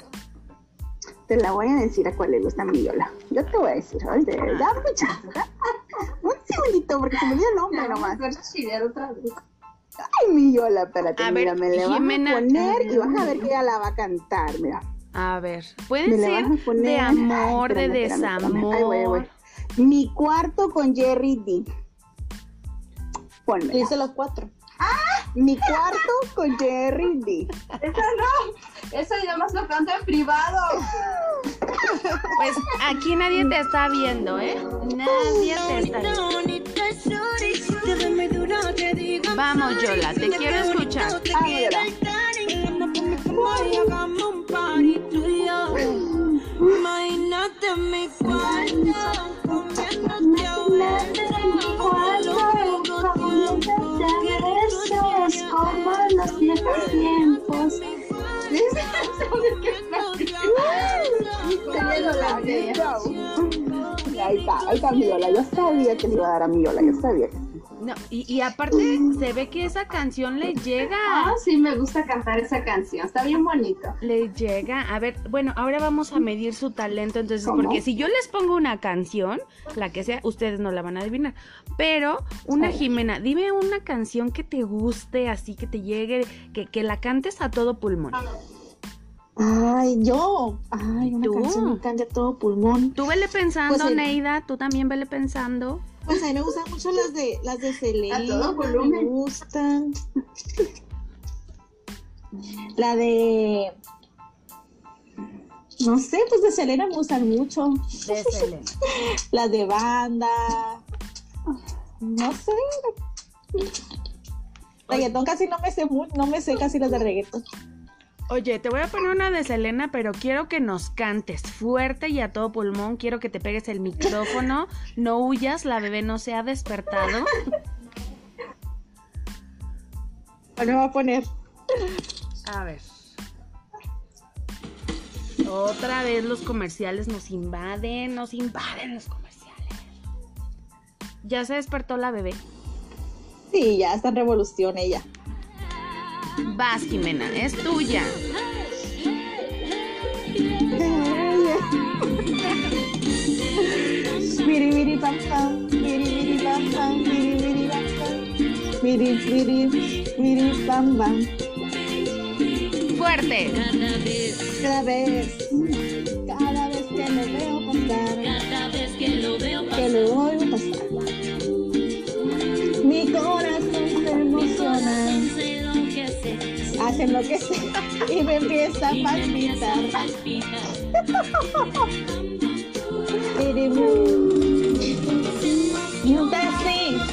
Te la voy a decir a cuál le gusta a mi Yola. Yo te voy a decir, dame un chance. Un segundito, porque se me olvidó el nombre Ya, nomás. otra vez. Ay, mi Yola, espérate, A mira, ver, me le vas Jimena. a poner y vas a ver que ella la va a cantar, mira. A ver, puede Me ser de amor, Ay, de espérame, espérame, espérame. desamor. Ahí voy, voy. Mi cuarto con Jerry D. Ponme. Dice los cuatro. Mi cuarto con Jerry D. Eso no, eso ya más lo canto en privado. Pues aquí nadie te está viendo, ¿eh? Nadie te está viendo. Vamos, Yola, te quiero escuchar. Ah. Imagínate mi cuarto, comiéndote besos como los viejos tiempos. Ahí está, ahí está mi Yola. Yo sabía que le iba a dar a mi Yola, yo sabía. No, y, y aparte se ve que esa canción le llega. Ah, sí, me gusta cantar esa canción. Está bien bonito. Le llega. A ver, bueno, ahora vamos a medir su talento. Entonces, ¿Cómo? porque si yo les pongo una canción, la que sea, ustedes no la van a adivinar. Pero, una Jimena, dime una canción que te guste, así que te llegue, que, que la cantes a todo pulmón. Ay, yo. Ay, una Tú. canción que canta a todo pulmón. Tú vele pensando, Pues Neida, tú también vele pensando. Pues a mí me gustan mucho las de las de Selena. A todo Me gustan. La de. No sé, pues de Selena me gustan mucho. De Selena. (laughs) Las de banda. No sé. Reggaetón casi no me sé no me sé casi las de reggaetón. Oye, te voy a poner una de Selena, pero quiero que nos cantes fuerte y a todo pulmón. Quiero que te pegues el micrófono. No huyas, la bebé no se ha despertado. Bueno, voy a poner. A ver. Otra vez los comerciales nos invaden, nos invaden los comerciales. Ya se despertó la bebé. Sí, ya está en revolución ella. Vas, Jimena, es tuya. Biri pam pam, biri biri pam pam, biri biri pam pam, biri biri pam pam. Fuerte. Cada vez, cada vez que lo veo pasar, que lo oigo hace lo que sea y me empieza a palpitar. Nunca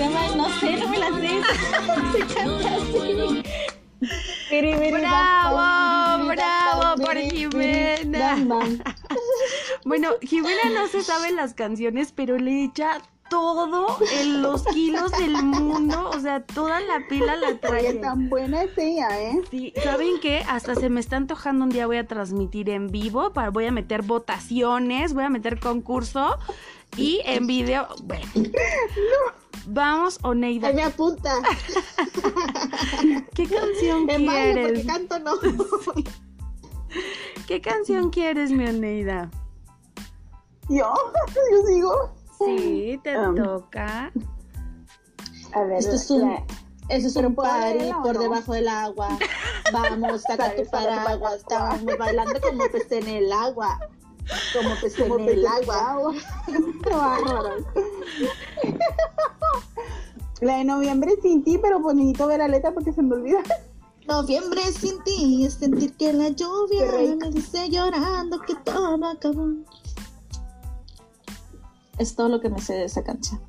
va- no sé, no me la sé. Se canta así. Bravo, bravo por Jimena. (laughs) Bueno, Jimena no se sabe las canciones, pero le echa todo en los kilos del mundo. O sea, toda la pila la Oye, trae. tan buena es ella, ¿eh? Sí, ¿saben qué? Hasta se me está antojando un día voy a transmitir en vivo, para, voy a meter votaciones, voy a meter concurso y en video, bueno. Vamos, Oneida, me apunta. ¿qué canción En baile porque quieres? canto no. ¿Qué canción quieres, mi Oneida? ¿Yo? ¿Yo sigo? Sí, te Um. toca. A ver, Esto es un, la- eso es un ¿puedo party leerla o por no? debajo del agua. Vamos, saca tu paraguas. Estamos bailando como pez en el agua. Como pez como en el pez agua. agua. (laughs) La de noviembre sin ti, pero pues necesito ver la letra porque se me olvida. Noviembre sin ti es sentir que la lluvia me dice llorando que todo acabó. Es todo lo que me sé de esa canción.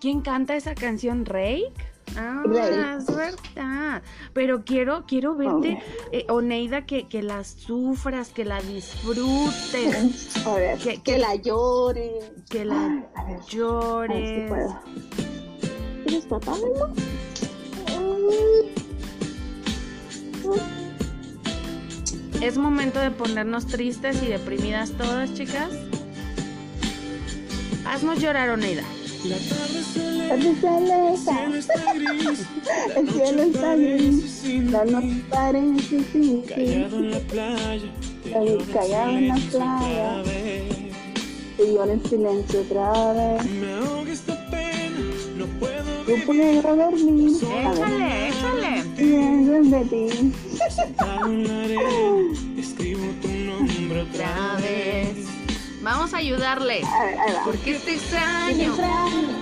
¿Quién canta esa canción? ¿Rake? Ah, verdad. Pero quiero, quiero verte, eh, Oneida, que, que la sufras, que la disfrutes, A ver, que, Que que, la llore. que la a ver, a ver si llores. puedo. ¿Quieres papá, Memo? Es momento de ponernos tristes y deprimidas todas, chicas. Haznos llorar, Oneida. El cielo está- El cielo está gris, la noche parece sin ti. en la playa, callado en la playa, y lloro en silencio otra vez. me ahoga esta pena, no puedo Tú puedes dormir, a ver, Échale, échale. pienso de ti. sentado en la arena, escribo tu nombre otra Otra vez. Vamos ayudarle. A ver, ahí va. Porque este extraño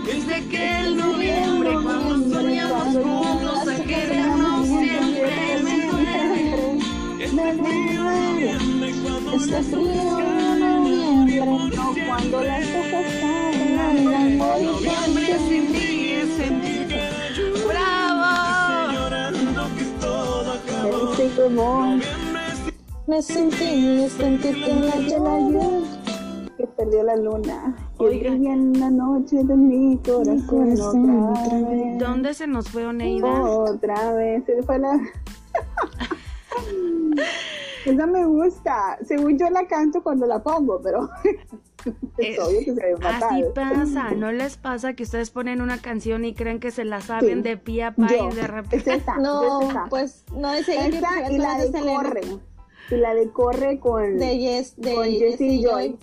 desde aquel noviembre cuando soñamos juntos a querernos siempre me duele. Este frío noviembre cuando las hojas caen al amor siempre sin ti es ¡Bravo! Sentí como me sentí, sentí que me la lluvia perdió la luna. Que Oiga. brilla en la noche de mi corazón corazón otra otra vez. ¿Dónde se nos fue Oneida? Otra vez. Se fue la... (laughs) Esa me gusta. Según yo la canto cuando la pongo, pero (laughs) es obvio que se Así pasa, ¿no les pasa que ustedes ponen una canción y creen que se la saben Sí. de pie a pa Yo. y de Es repente... esa, No, es pues no es ella que Esa y la es de corre. Y la de corre con, De Yes, de con Jessie Joy.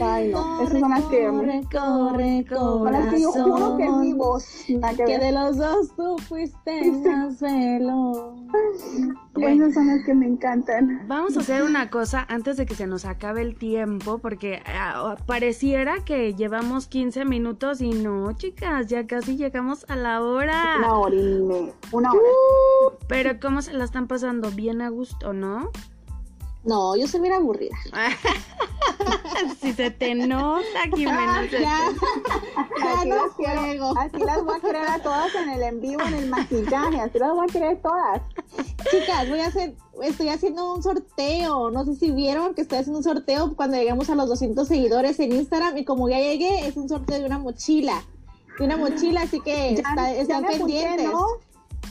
Ay, no. Esas son las que... Corre, corre, Son las que yo juro que es mi corazón. voz. Que de los dos tú fuiste más veloz. Bueno. Esas son las que me encantan. Vamos a hacer una cosa antes de que se nos acabe el tiempo, porque ah, pareciera que llevamos 15 minutos y no, chicas, ya casi llegamos a la hora. Una hora y me... Una hora. Pero ¿cómo se la están pasando? Bien a gusto, ¿no? No, yo soy bien aburrida. (laughs) si se te nota, Jimena. se te- Ya, ya Así no las quiero-. Así las voy a querer a todas en el en vivo, en el maquillaje. Así las voy a querer todas. Chicas, voy a hacer, estoy haciendo un sorteo. No sé si vieron que estoy haciendo un sorteo cuando lleguemos a los 200 seguidores en Instagram. Y como ya llegué, es un sorteo de una mochila. De una mochila, así que Ya, está- ya están apunté, pendientes. ¿no?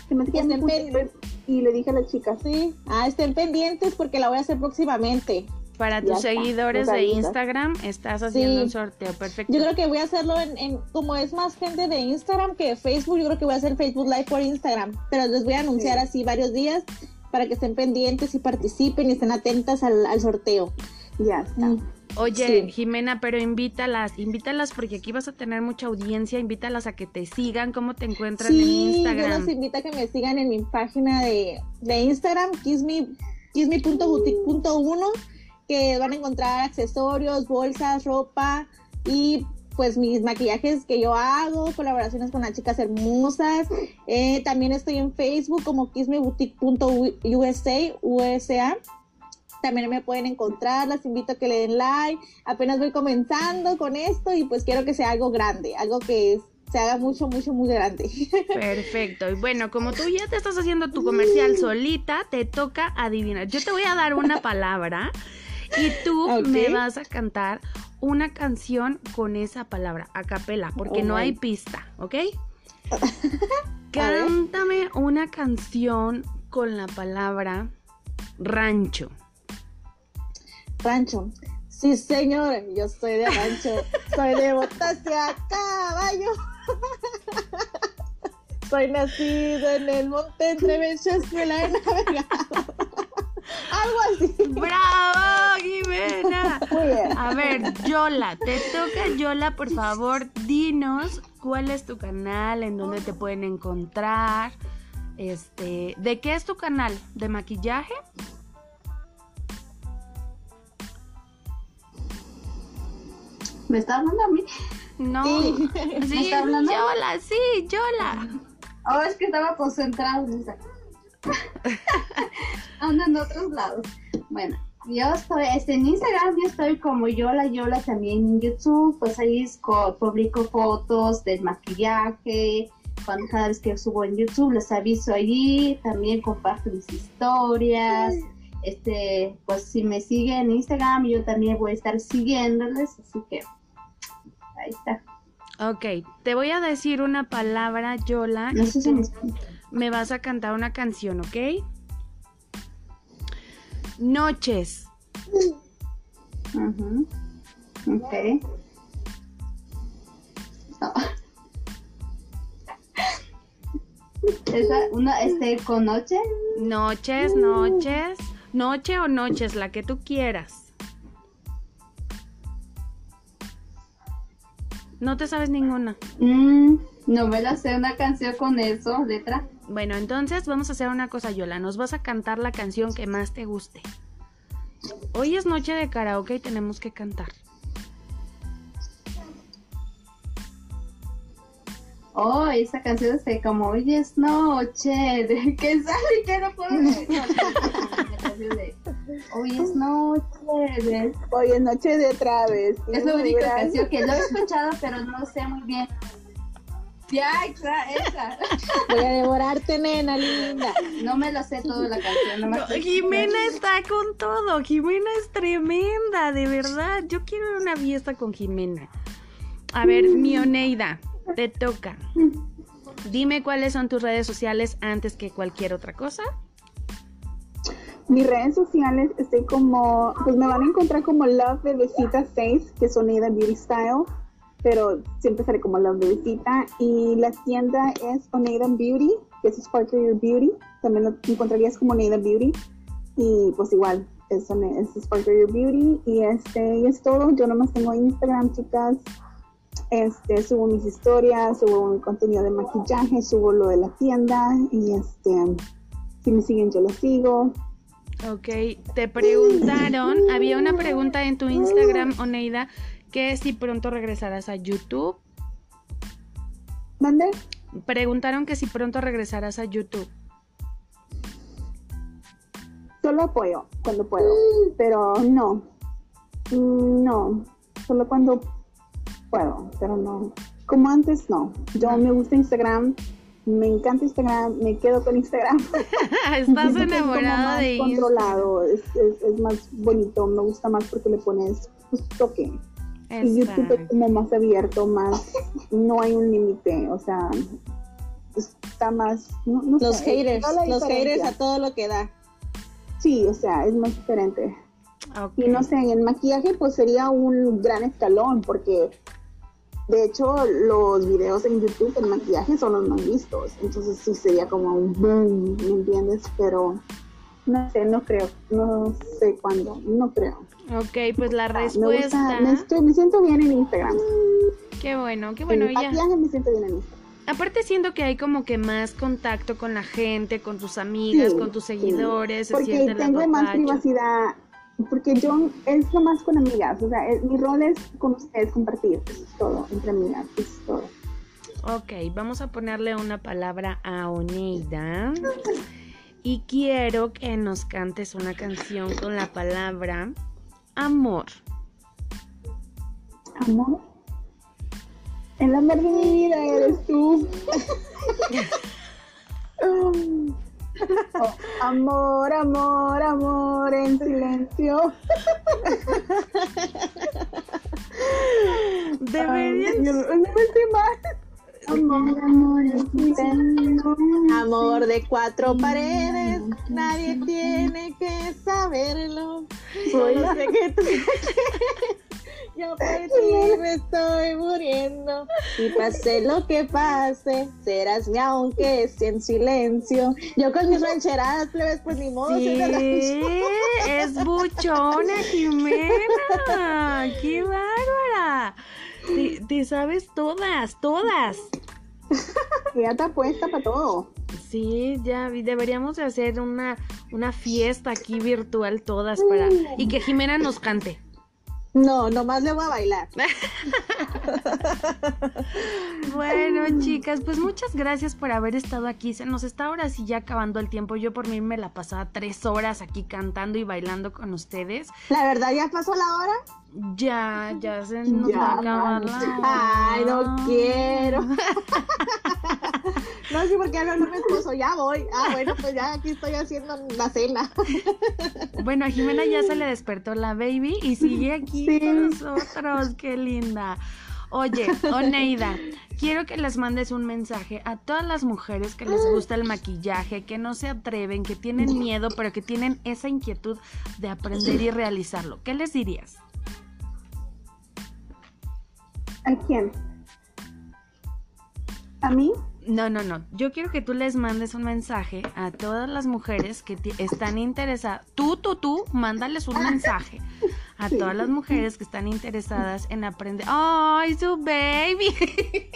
Se me hace que Ya me estén apunté, pen- Y le dije a las chicas, Sí, ah, estén pendientes porque la voy a hacer próximamente. Para Ya tus está, seguidores de. Instagram, estás haciendo Sí. un sorteo. Perfecto. Yo creo que voy a hacerlo en, en- como es más gente de Instagram que de Facebook, yo creo que voy a hacer Facebook Live por Instagram, pero les voy a anunciar así varios días para que estén pendientes y participen y estén atentas al, al sorteo. ya está. Mm. Oye, Sí. Jimena, pero invítalas, invítalas porque aquí vas a tener mucha audiencia, invítalas a que te sigan, cómo te encuentran en Sí, yo Instagram. los invito a que me sigan en mi página de, de Instagram, kissme, kissme.boutique.1, que van a encontrar accesorios, bolsas, ropa y pues mis maquillajes que yo hago, colaboraciones con las chicas hermosas. Eh, también estoy en Facebook como kissmeboutique.usa, USA. También me pueden encontrar, las invito a que le den like. Apenas voy comenzando con esto y pues quiero que sea algo grande, algo que se haga mucho, mucho, muy grande. (laughs) Perfecto. Y bueno, como tú ya te estás haciendo tu comercial solita, te toca adivinar. Yo te voy a dar una (laughs) palabra y tú me vas a cantar una canción con esa palabra, a capela, porque Oh no hay pista, ¿ok? (laughs) Cántame una canción con la palabra rancho. Rancho. Sí, señor, yo soy de rancho. soy de botas y a caballo. soy nacido en el monte entre Belchas y la he navegado. Algo así. ¡Bravo, Jimena! Muy bien. A ver, Yola, te toca Yola, por favor, dinos cuál es tu canal, en dónde te pueden encontrar, este, ¿de qué es tu canal? ¿De maquillaje? (laughs) ¿Me está hablando a mí? No, Sí. sí, ¿Me está hablando? Yola, sí, Yola. Oh, es que estaba concentrado en esa. (laughs) Ando en otros lados. Bueno, yo estoy este, en Instagram, yo estoy como Yola Yola también en YouTube, pues ahí es co- publico fotos del maquillaje, cuando cada vez que subo en YouTube les aviso allí, también comparto mis historias, este, pues si me siguen en Instagram yo también voy a estar siguiéndoles, así que ahí está. Ok, te voy a decir una palabra, Yola, No sé si me me vas a cantar una canción, ¿ok? Noches. Ujú. Ok. No. Esa, una, este, con noche. Noches, noches. Noche o noches, la que tú quieras. No te sabes ninguna. Mm, no me la sé una canción con eso, letra. Bueno, entonces vamos a hacer una cosa, Yola. Nos vas a cantar la canción que más te guste. Hoy es noche de karaoke y tenemos que cantar. Oh, esa canción es como hoy es noche, (laughs) de que sale y que no puedo. (laughs) De hoy es noche de... Hoy es noche de travesura. Es la única canción que lo he escuchado, pero no sé muy bien. Ya, esa, esa. Voy a devorarte, nena linda. No me lo sé toda la canción. No, Jimena está con todo. Jimena es tremenda, de verdad. Yo quiero una fiesta con Jimena. A ver, mi Oneida, te toca. Dime cuáles son tus redes sociales antes que cualquier otra cosa. Mis redes sociales estoy como, pues me van a encontrar como Love Bebecita 6, que es Oneida Beauty Style, pero siempre seré como Love Bebecita. Y la tienda es Oneida Beauty, que es Sparkle Your Beauty. También lo encontrarías como Oneida Beauty. Y pues igual, es, es Sparkle Your Beauty. Y este y es todo. Yo nomás tengo Instagram, chicas. Este, subo mis historias, subo mi contenido de maquillaje, subo lo de la tienda. Y este, si me siguen, yo les sigo. Ok, te preguntaron, (laughs) había una pregunta en tu Instagram, Oneida, que si pronto regresarás a YouTube. ¿Mande? Preguntaron que si pronto regresarás a YouTube. Solo apoyo cuando puedo, pero no. No, solo cuando puedo, pero no. Como antes, no. Yo me gusta Instagram, me encanta Instagram, me quedo con Instagram. (laughs) (laughs) Estás que es como enamorada más de Instagram. controlado, es, es, es más bonito, me gusta más porque le pones pues, toque. Y YouTube es como más abierto, más, no hay un límite, o sea, está más, no, no Los sé, haters, los haters a todo lo que da. Sí, o sea, es más diferente. Y no sé, en maquillaje pues sería un gran escalón porque de hecho los videos en YouTube en maquillaje son los más vistos. Entonces sí sería como un boom, ¿me entiendes? Pero no sé, no creo, no sé cuándo, no creo. Ok, pues la Me, respuesta. gusta, me, estoy- me siento bien en Instagram. Qué bueno, qué bueno. Ya. maquillaje me siento bien en Instagram. Aparte siento que hay como que más contacto con la gente, con tus amigas, Sí, con tus sí. seguidores, se Porque el tengo más privacidad, porque yo es lo más con amigas, o sea, es- mi rol es con ustedes compartir, eso es todo, entre amigas, eso es todo. Ok, vamos a ponerle una palabra a Oneida. Y quiero que nos cantes una canción con la palabra amor. Amor. El amor de mi vida eres tú. (laughs) (laughs) Oh, amor, amor, amor en silencio. Más. Amor, amor en silencio. Amor de cuatro paredes, nadie tiene que saberlo. Que tú Yo por ti me estoy muriendo. Y pase lo que pase, serás mi aunque sea en silencio. Yo con mis rancheradas, plebes, pues ni modo. Sí, es buchona, Jimena. ¡Qué bárbara! Te, te sabes todas, todas. Ya está puesta para todo. Sí, ya deberíamos de hacer una, una fiesta aquí virtual todas para y que Jimena nos cante. No, nomás le voy a bailar. (laughs) Bueno, chicas, pues muchas gracias por haber estado aquí. Se nos está ahora sí ya acabando el tiempo. Yo por mí me la pasaba tres horas aquí cantando y bailando con ustedes. La verdad, ya pasó la hora. Ya, ya se nos Ya, va a acabar la Ay, no hora. quiero. (laughs) No, sí, porque hablo mi esposo, ya voy. Ah, bueno, pues ya aquí estoy haciendo la cena. Bueno, a Jimena ya se le despertó la baby y sigue aquí Sí. con nosotros. Qué linda. Oye, Oneida, quiero que les mandes un mensaje a todas las mujeres que les gusta el maquillaje, que no se atreven, que tienen miedo, pero que tienen esa inquietud de aprender y realizarlo. ¿Qué les dirías? ¿A quién? ¿A mí? No, no, no. Yo quiero que tú les mandes un mensaje a todas las mujeres que están interesadas. Tú, tú, tú, mándales un mensaje a todas las mujeres que están interesadas en aprender. ¡Ay, su baby! (laughs)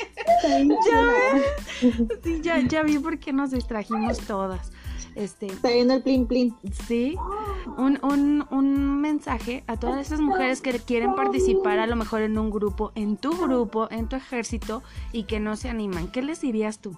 ya ves. Sí, ya, ya vi por qué nos distrajimos todas. Este, Está viendo el plin plin. sí, un, un, un mensaje a todas esas mujeres que quieren participar a lo mejor en un grupo, en tu grupo, en tu ejército y que no se animan. ¿Qué les dirías tú?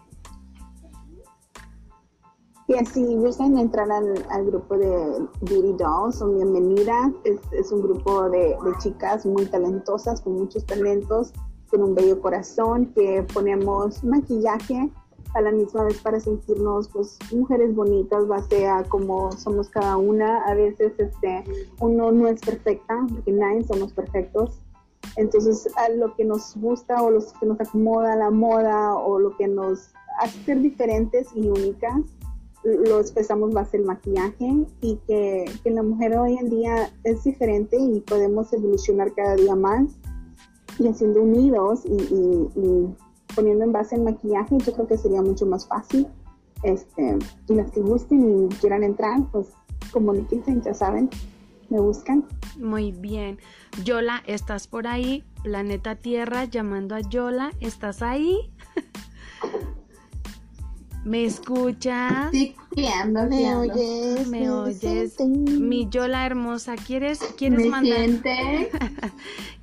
Y si gustan entrar al, al grupo de Beauty Dolls, son bienvenidas. Es, es un grupo de, de chicas muy talentosas, con muchos talentos, con un bello corazón, que ponemos maquillaje a la misma vez para sentirnos pues mujeres bonitas, sea como somos cada una. A veces este, uno no es perfecta, porque nadie somos perfectos. Entonces, a lo que nos gusta o lo que nos acomoda la moda o lo que nos hace ser diferentes y únicas, lo expresamos base el maquillaje y que, que, la mujer hoy en día es diferente y podemos evolucionar cada día más y haciendo unidos y, y, y poniendo en base el maquillaje, yo creo que sería mucho más fácil. Este, y las que gusten y quieran entrar, pues comuníquense, ya saben, me buscan. Muy bien. Yola, ¿estás por ahí? Planeta Tierra llamando a Yola, ¿estás ahí? (laughs) ¿Me escuchas? Sí, ¿Me oyes? ¿Me oyes? Mi Yola hermosa, ¿quieres, quieres ¿Me mandar (laughs)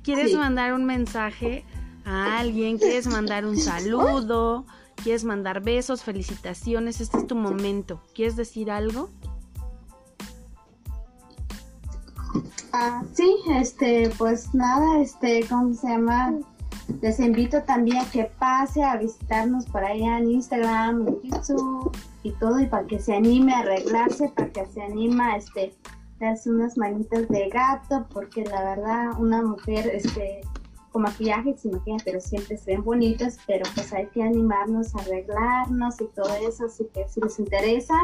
quieres Sí. mandar un mensaje a alguien? ¿Quieres mandar un saludo? ¿Quieres mandar besos, felicitaciones? Este es tu momento. ¿Quieres decir algo? Ah, sí, este, pues nada, este, ¿cómo se llama? Les invito también a que pase a visitarnos por allá en Instagram, en YouTube y todo, y para que se anime a arreglarse, para que se anime a este, darse unas manitas de gato, porque la verdad, una mujer, este, con maquillaje, sin maquillaje, pero siempre se ven bonitas, pero pues hay que animarnos arreglarnos y todo eso, así que si les interesa,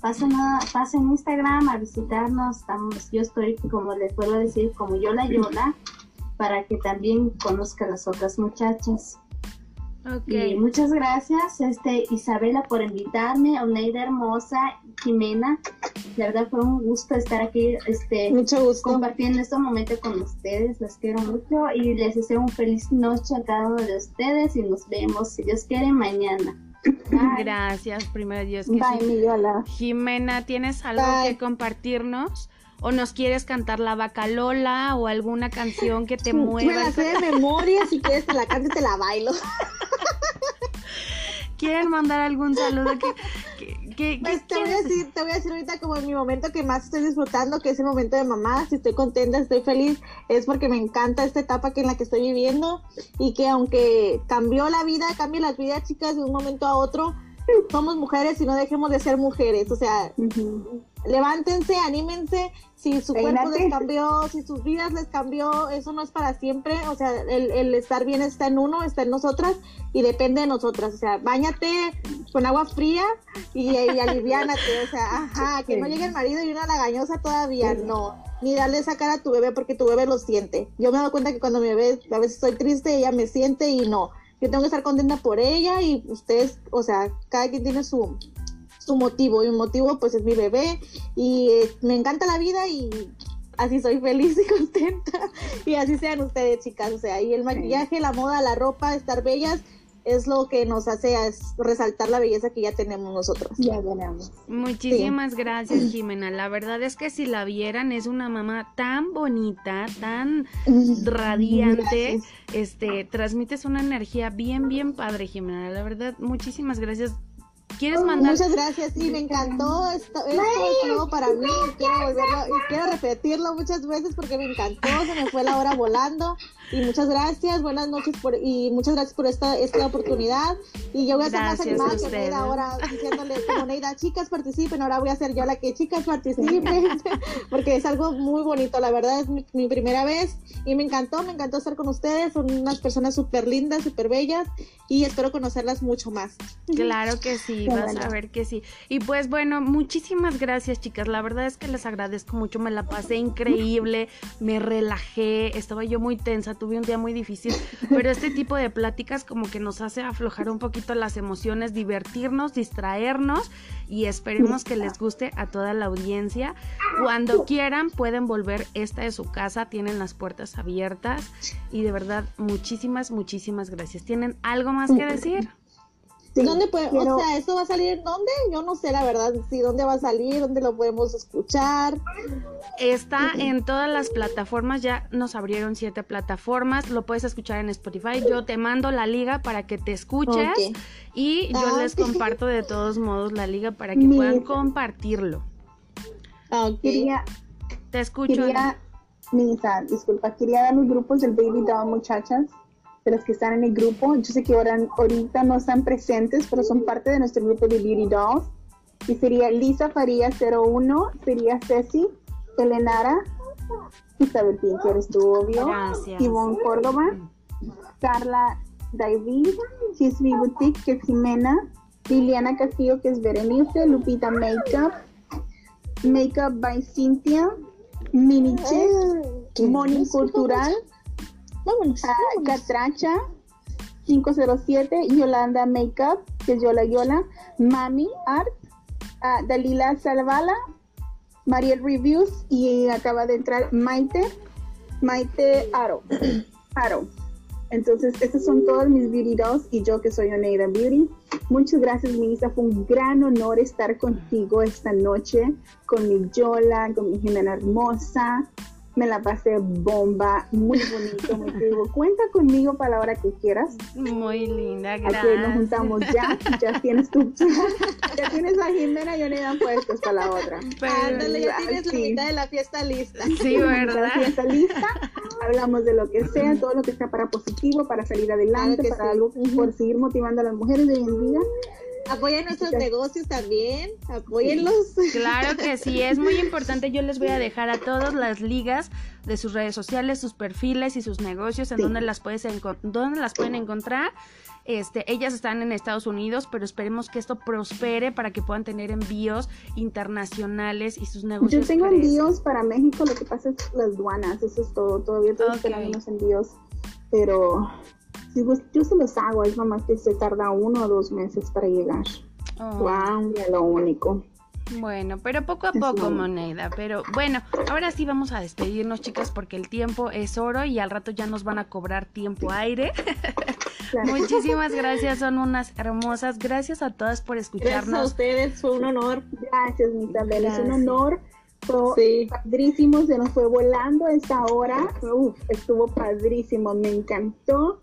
pasen a, pasen Instagram a visitarnos, estamos, yo estoy, como les puedo decir, como Yola Yola, para que también conozcan las otras muchachas. Ok. Y muchas gracias, este, Isabela, por invitarme, Oneida hermosa, Jimena, la verdad fue un gusto estar aquí, este, Mucho gusto. compartiendo este momento con ustedes, las quiero mucho y les deseo un feliz noche a cada uno de ustedes y nos vemos, si Dios quiere, mañana. Bye. Gracias, primero Dios que Bye, sí. Jimena, ¿tienes algo Bye. que compartirnos? ¿O nos quieres cantar la vaca Lola o alguna canción que te mueva? (laughs) Me la sé de memoria, si (laughs) quieres te la canto y te la bailo. ¿Quieren mandar algún saludo? ¿Qué, qué, qué- Pues qué te voy a decir, te voy a decir ahorita como en mi momento que más estoy disfrutando, que es el momento de mamá, si estoy contenta, estoy feliz, es porque me encanta esta etapa que en la que estoy viviendo y que aunque cambió la vida, cambia las vidas, chicas, de un momento a otro, somos mujeres y no dejemos de ser mujeres, o sea. Levántense, anímense, si su cuerpo les cambió, si sus vidas les cambió, eso no es para siempre, o sea, el, el estar bien está en uno, está en nosotras y depende de nosotras, o sea, bañate con agua fría y, y aliviánate, o sea, ajá, que no llegue el marido y una lagañosa todavía, no, ni darle esa cara a tu bebé porque tu bebé lo siente. Yo me doy cuenta que cuando mi bebé a veces estoy triste, ella me siente y no, yo tengo que estar contenta por ella y ustedes, o sea, cada quien tiene su, su motivo y mi motivo pues es mi bebé y eh, me encanta la vida y así soy feliz y (laughs) contenta y así sean ustedes chicas, o sea, y el maquillaje, la moda, la ropa, estar bellas es lo que nos hace es resaltar la belleza que ya tenemos nosotros. Ya veremos. Muchísimas gracias, Jimena. La verdad es que si la vieran, es una mamá tan bonita, tan radiante. Gracias. Este, transmites una energía bien, bien padre, Jimena. La verdad, muchísimas gracias. ¿Quieres mandar? Muchas gracias, sí, me encantó esto, esto es nuevo para mí, quiero volverlo y quiero repetirlo muchas veces porque me encantó, se me fue la hora volando y muchas gracias, buenas noches por, y muchas gracias por esta, esta oportunidad y yo voy a estar más animada que. Neida ahora diciéndole como Neida, chicas participen, ahora voy a ser yo la que chicas participen (laughs) porque es algo muy bonito, la verdad es mi, mi primera vez y me encantó, me encantó estar con ustedes, son unas personas súper lindas, súper bellas y espero conocerlas mucho más. Claro que sí, Qué vas bueno. a ver que sí. Y pues bueno, muchísimas gracias chicas, la verdad es que les agradezco mucho, me la pasé increíble, me relajé, estaba yo muy tensa, tuve un día muy difícil, pero este tipo de pláticas como que nos hace aflojar un poquito las emociones, divertirnos, distraernos y esperemos que les guste a toda la audiencia. Cuando quieran pueden volver, esta es su casa, tienen las puertas abiertas y de verdad muchísimas, muchísimas gracias. ¿Tienen algo más que decir? Sí, ¿Dónde puede, quiero- o sea, eso va a salir en dónde? Yo no sé la verdad, si dónde va a salir, dónde lo podemos escuchar. Está en todas las plataformas, ya nos abrieron siete plataformas, lo puedes escuchar en Spotify. Yo te mando la liga para que te escuches y yo Ah, les comparto de todos modos la liga para que Mira. puedan compartirlo. Ah, ok. quería, Te escucho. quería, Misa, disculpa, quería dar los grupos del Baby Doll, muchachas, de las que están en el grupo. Yo sé que ahora, ahorita no están presentes, pero son parte de nuestro grupo de Beauty Dolls. Y sería Lisa Faría 01, sería Ceci, Elenara, Isabel Pinto, eres tú, obvio. Gracias. Ivonne Córdoba, Carla David, Chismi Boutique, que es Jimena, Liliana Castillo, que es Berenice, Lupita Makeup, Makeup by Cynthia, Mini ¿Qué Moni? Cultural, Vámonos, ah, vámonos. Catracha, 507, Yolanda Makeup, que es Yola Yola, Mami Art, ah, Dalila Salvala, Mariel Reviews y acaba de entrar Maite, Maite Aro. (clears throat) Aro. Entonces, estos son todos mis beauty dolls y yo que soy Oneida Beauty. Muchas gracias, Misa. Fue un gran honor estar contigo esta noche, con mi Yola, con mi Jimena hermosa. Me la pasé bomba, muy bonito, muy vivo. Cuenta conmigo para la hora que quieras. Muy linda, Aquí nos gracias. juntamos ya. Ya tienes tu, (laughs) ya tienes a Jimena y Oneida puestos para la otra. Pero- Ándale, ya tienes la mitad de la fiesta lista. Sí, (laughs) ¿verdad? Ya está lista. Hablamos de lo que sea, todo lo que sea para positivo, para salir adelante, Claro para sí. algo, por seguir motivando a las mujeres de hoy en día. Apoyen nuestros negocios también, apóyenlos. Claro que sí, es muy (laughs) importante. Yo les voy a dejar a todas las ligas de sus redes sociales, sus perfiles y sus negocios en Sí. donde las puedes dónde las pueden encontrar. Este, ellas están en Estados Unidos, pero esperemos que esto prospere para que puedan tener envíos internacionales y sus negocios. Yo tengo envíos para México, lo que pasa es las duanas, eso es todo. Todavía esperando unos envíos, pero yo se los hago, es nomás que se tarda uno o dos meses para llegar. Oh. Lo único. Bueno, pero poco a poco, moneda. Pero bueno, ahora sí vamos a despedirnos, chicas, porque el tiempo es oro y al rato ya nos van a cobrar tiempo aire. Claro. (laughs) Muchísimas gracias, son unas hermosas. Gracias a todas por Gracias a escucharnos. ustedes, fue un honor. Gracias, mi Isabel. Es un honor. Fue Sí. padrísimo, se nos fue volando esta hora. Uf, estuvo padrísimo, me encantó.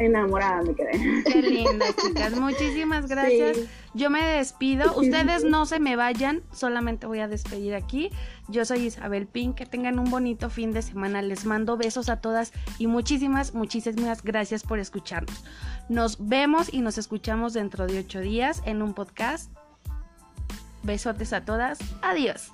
Enamorada me quedé. Qué (laughs) linda, chicas. Muchísimas gracias. Sí. Yo me despido. Ustedes no se me vayan. Solamente voy a despedir aquí. Yo soy Isabel Pink. Que tengan un bonito fin de semana. Les mando besos a todas y muchísimas, muchísimas gracias por escucharnos. Nos vemos y nos escuchamos dentro de ocho días en un podcast. Besotes a todas. Adiós.